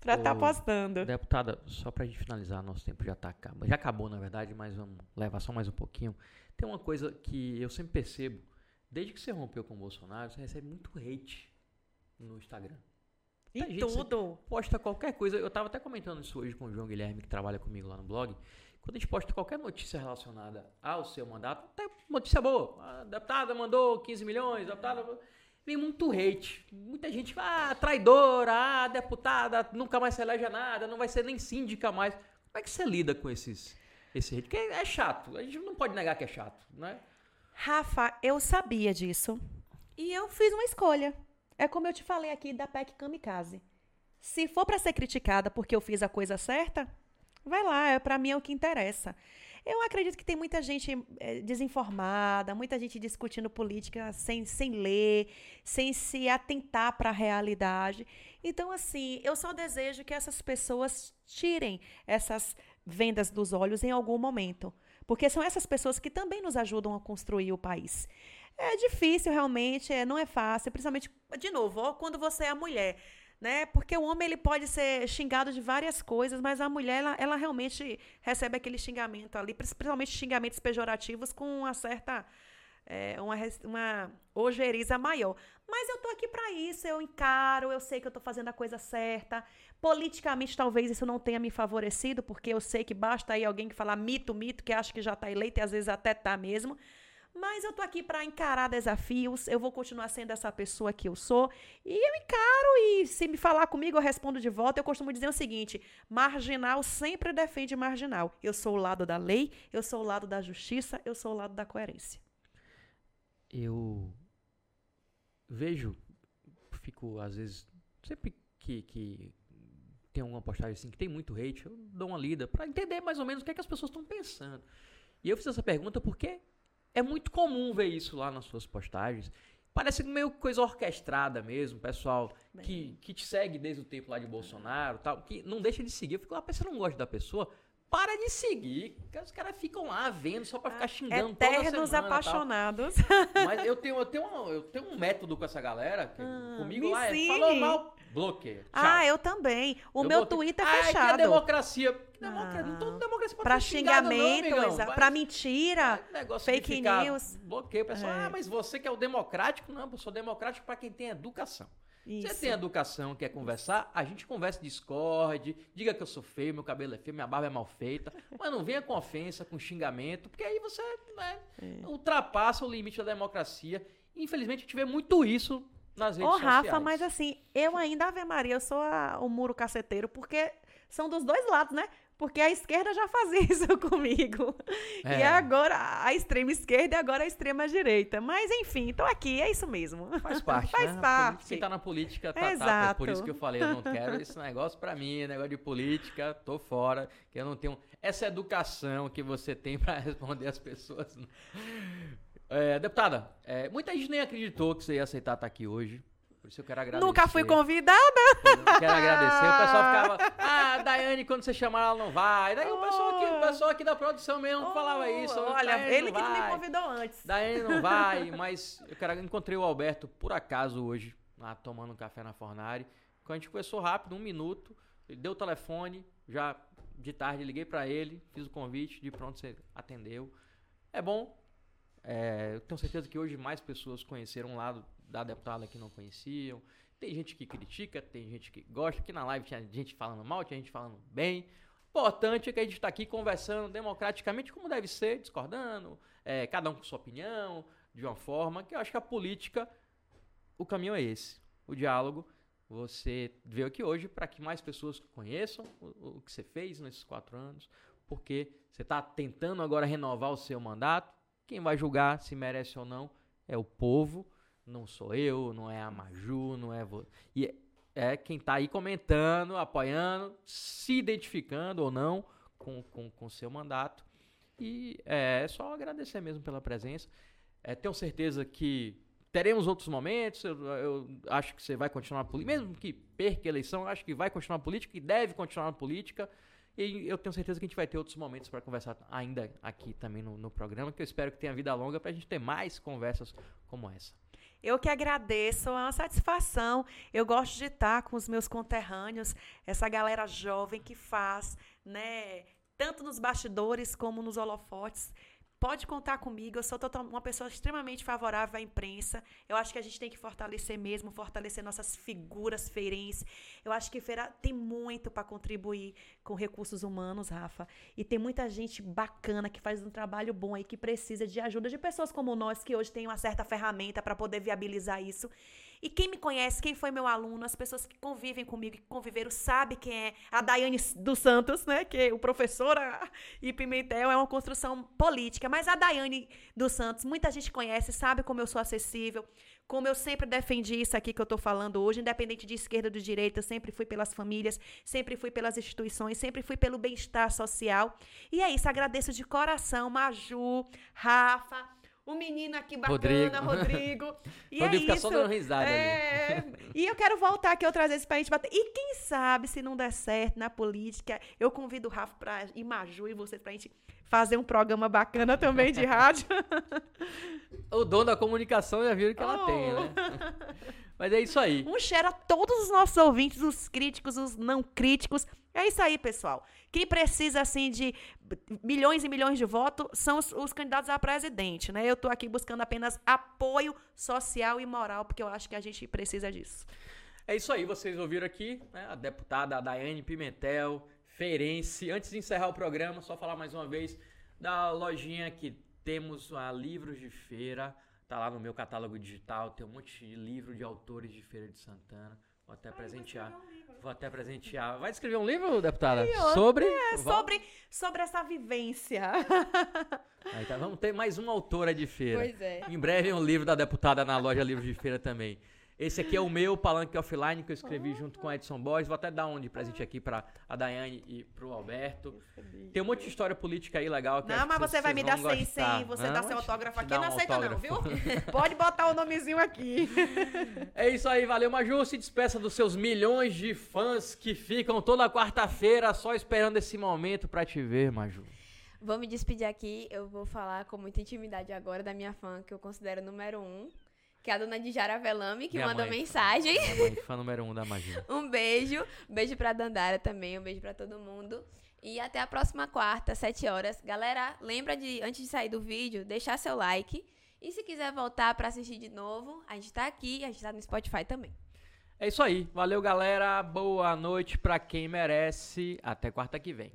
para estar tá postando. Deputada, só para a gente finalizar, nosso tempo já tá acabando. Já acabou, na verdade, mas vamos levar só mais um pouquinho. Tem uma coisa que eu sempre percebo, desde que você rompeu com o Bolsonaro, você recebe muito hate no Instagram. E tudo. Posta qualquer coisa. Eu tava até comentando isso hoje com o João Guilherme, que trabalha comigo lá no blog. Quando a gente posta qualquer notícia relacionada ao seu mandato, até notícia boa. A deputada mandou 15 milhões, a deputada. Vem muito hate. Muita gente, ah, traidora, ah, deputada, nunca mais se elege nada, não vai ser nem síndica mais. Como é que você lida com esses, esse hate? Porque é chato. A gente não pode negar que é chato, né? Rafa, eu sabia disso. E eu fiz uma escolha. É como eu te falei aqui da PEC Kamikaze. Se for para ser criticada porque eu fiz a coisa certa, Vai lá, é, para mim é o que interessa. Eu acredito que tem muita gente é, desinformada, muita gente discutindo política sem, sem ler, sem se atentar para a realidade. Então, assim, eu só desejo que essas pessoas tirem essas vendas dos olhos em algum momento. Porque são essas pessoas que também nos ajudam a construir o país. É difícil, realmente, é, não é fácil, principalmente, de novo, ó, quando você é mulher né? Porque o homem ele pode ser xingado de várias coisas, mas a mulher ela, ela realmente recebe aquele xingamento ali, principalmente xingamentos pejorativos com uma certa é, uma, uma ojeriza maior. Mas eu tô aqui para isso, eu encaro, eu sei que eu tô fazendo a coisa certa. Politicamente, talvez isso não tenha me favorecido, porque eu sei que basta aí alguém que falar mito, mito, que acha que já tá eleito e às vezes até tá mesmo. Mas eu tô aqui para encarar desafios, eu vou continuar sendo essa pessoa que eu sou, e eu encaro e se me falar comigo eu respondo de volta. Eu costumo dizer o seguinte: marginal sempre defende marginal. Eu sou o lado da lei, eu sou o lado da justiça, eu sou o lado da coerência. Eu vejo, fico às vezes, sempre que, que tem uma postagem assim que tem muito hate, eu dou uma lida para entender mais ou menos o que, é que as pessoas estão pensando. E eu fiz essa pergunta porque é muito comum ver isso lá nas suas postagens. Parece meio coisa orquestrada mesmo, pessoal que, que te segue desde o tempo lá de Bolsonaro tal, que não deixa de seguir. Eu fico lá, ah, você não gosta da pessoa? Para de seguir. Os caras ficam lá vendo só pra ficar ah, xingando Eternos semana, apaixonados. Mas eu tenho, eu, tenho um, eu tenho um método com essa galera. Que ah, comigo lá é falou mal, bloqueia. Tchau. Ah, eu também. O eu meu bloqueio. Twitter é fechado. Ah, que é democracia. Democracia, ah, não democracia pra, pra xingamento, não, pra mentira, fake news. Bloqueio, pessoal. É. Ah, mas você que é o democrático? Não, eu sou democrático para quem tem educação. Isso. Você tem educação, quer conversar, a gente conversa Discord, diga que eu sou feio, meu cabelo é feio, minha barba é mal feita, mas não venha com ofensa, com xingamento, porque aí você né, é. ultrapassa o limite da democracia. Infelizmente, a gente vê muito isso nas redes Ô, sociais. Rafa, mas assim, eu ainda, Ave Maria, eu sou a, o muro caceteiro, porque são dos dois lados, né? porque a esquerda já fazia isso comigo. É. E agora a extrema esquerda e agora a extrema direita. Mas enfim, tô aqui, é isso mesmo. Faz parte, Faz né? Parte. Quem tá na política tá, tá. É Exato. por isso que eu falei, eu não quero esse negócio pra mim, negócio de política, tô fora, que eu não tenho essa educação que você tem pra responder as pessoas. não. É, deputada, é, muita gente nem acreditou que você ia aceitar estar aqui hoje. Por isso eu quero agradecer. Nunca fui convidada. Quero agradecer. O pessoal ficava, ah, Daiane, quando você chamar ela não vai. Daí o pessoal aqui, o pessoal aqui da produção mesmo falava isso. Oh, Olha, "Daiane ele não que me vai." convidou antes. Daí não vai, mas eu quero, encontrei o Alberto por acaso hoje, lá tomando um café na Fornari. Quando a gente conversou rápido, um minuto, ele deu o telefone, já de tarde liguei pra ele, fiz o convite, de pronto você atendeu. É bom, é, eu tenho certeza que hoje mais pessoas conheceram um lado da deputada que não conheciam. Tem gente que critica, tem gente que gosta. Aqui na live tinha gente falando mal, tinha gente falando bem. Importante é que a gente está aqui conversando democraticamente, como deve ser, discordando, é, cada um com sua opinião, de uma forma que eu acho que a política, o caminho é esse, o diálogo. Você veio aqui hoje para que mais pessoas conheçam o, o que você fez nesses quatro anos, porque você está tentando agora renovar o seu mandato. Quem vai julgar se merece ou não é o povo, não sou eu, não é a Maju, não é você. E é- quem tá aí comentando, apoiando, se identificando ou não com com, com seu mandato. E é, é só agradecer mesmo pela presença. É, tenho certeza que teremos outros momentos. Eu, eu acho que você vai continuar política, mesmo que perca a eleição, acho que vai continuar política e deve continuar política. E eu tenho certeza que a gente vai ter outros momentos para conversar ainda aqui também no, no programa, que eu espero que tenha vida longa para a gente ter mais conversas como essa. Eu que agradeço, é uma satisfação. Eu gosto de estar com os meus conterrâneos, essa galera jovem que faz, né, tanto nos bastidores como nos holofotes. Pode contar comigo, eu sou total- uma pessoa extremamente favorável à imprensa. Eu acho que a gente tem que fortalecer mesmo, fortalecer nossas figuras feirenses. Eu acho que feira tem muito para contribuir com recursos humanos, Rafa. E tem muita gente bacana que faz um trabalho bom aí, que precisa de ajuda de pessoas como nós, que hoje têm uma certa ferramenta para poder viabilizar isso. E quem me conhece, quem foi meu aluno, as pessoas que convivem comigo, que conviveram, sabe quem é a Daiane dos Santos, né? Que o professor ah, e Pimentel é uma construção política. Mas a Daiane dos Santos, muita gente conhece, sabe como eu sou acessível, como eu sempre defendi isso aqui que eu tô falando hoje, independente de esquerda ou de direita, eu sempre fui pelas famílias, sempre fui pelas instituições, sempre fui pelo bem-estar social. E é isso, agradeço de coração, Maju, Rafa, o menino aqui bacana, Rodrigo. E Rodrigo é fica isso. só dando risada ali. É. E eu quero voltar aqui outras vezes pra gente bater. E quem sabe, se não der certo na política, eu convido o Rafa pra, e Maju e vocês pra gente fazer um programa bacana também de rádio. O dono da comunicação já viram que ela Oh. tem, né? Mas é isso aí. Um cheiro a todos os nossos ouvintes, os críticos, os não críticos. É isso aí, pessoal. Quem precisa, assim, de milhões e milhões de votos são os, os candidatos a presidente, né? Eu tô aqui buscando apenas apoio social e moral, porque eu acho que a gente precisa disso. É isso aí, vocês ouviram aqui, né? A deputada Daiane Pimentel, feirense. Antes de encerrar o programa, só falar mais uma vez da lojinha que temos a Livros de Feira. Tá lá no meu catálogo digital, tem um monte de livro de autores de Feira de Santana. Vou até presentear. Vou até presentear. Vai escrever um livro, deputada? ó, Sobre? É sobre, sobre essa vivência. Aí tá, vamos ter mais uma autora de feira. Pois é. Em breve um livro da deputada na loja Livros de Feira também. Esse aqui é o meu Palanque Offline que eu escrevi junto com a Edson Borges. Vou até dar um de presente aqui pra a Daiane e pro Alberto. Tem um monte de história política aí legal. Não, mas que você vai me dar vão 100, gostar. 100, você Não, dá seu autógrafo aqui, eu não um aceita não, viu? Pode botar o nomezinho aqui. É isso aí, valeu, Maju. Se despeça dos seus milhões de fãs que ficam toda quarta-feira só esperando esse momento pra te ver, Maju. Vou me despedir aqui. Eu vou falar com muita intimidade agora da minha fã, que eu considero número um, que é a dona Dijara Velame, que Minha mandou mãe. mensagem. Minha mãe, fã número um da Maju. Um beijo. Um beijo pra Dandara também. Um beijo pra todo mundo. E até a próxima quarta, 7 horas. Galera, lembra de, antes de sair do vídeo, deixar seu like. E se quiser voltar pra assistir de novo, a gente tá aqui, a gente tá no Spotify também. É isso aí. Valeu, galera. Boa noite pra quem merece. Até quarta que vem.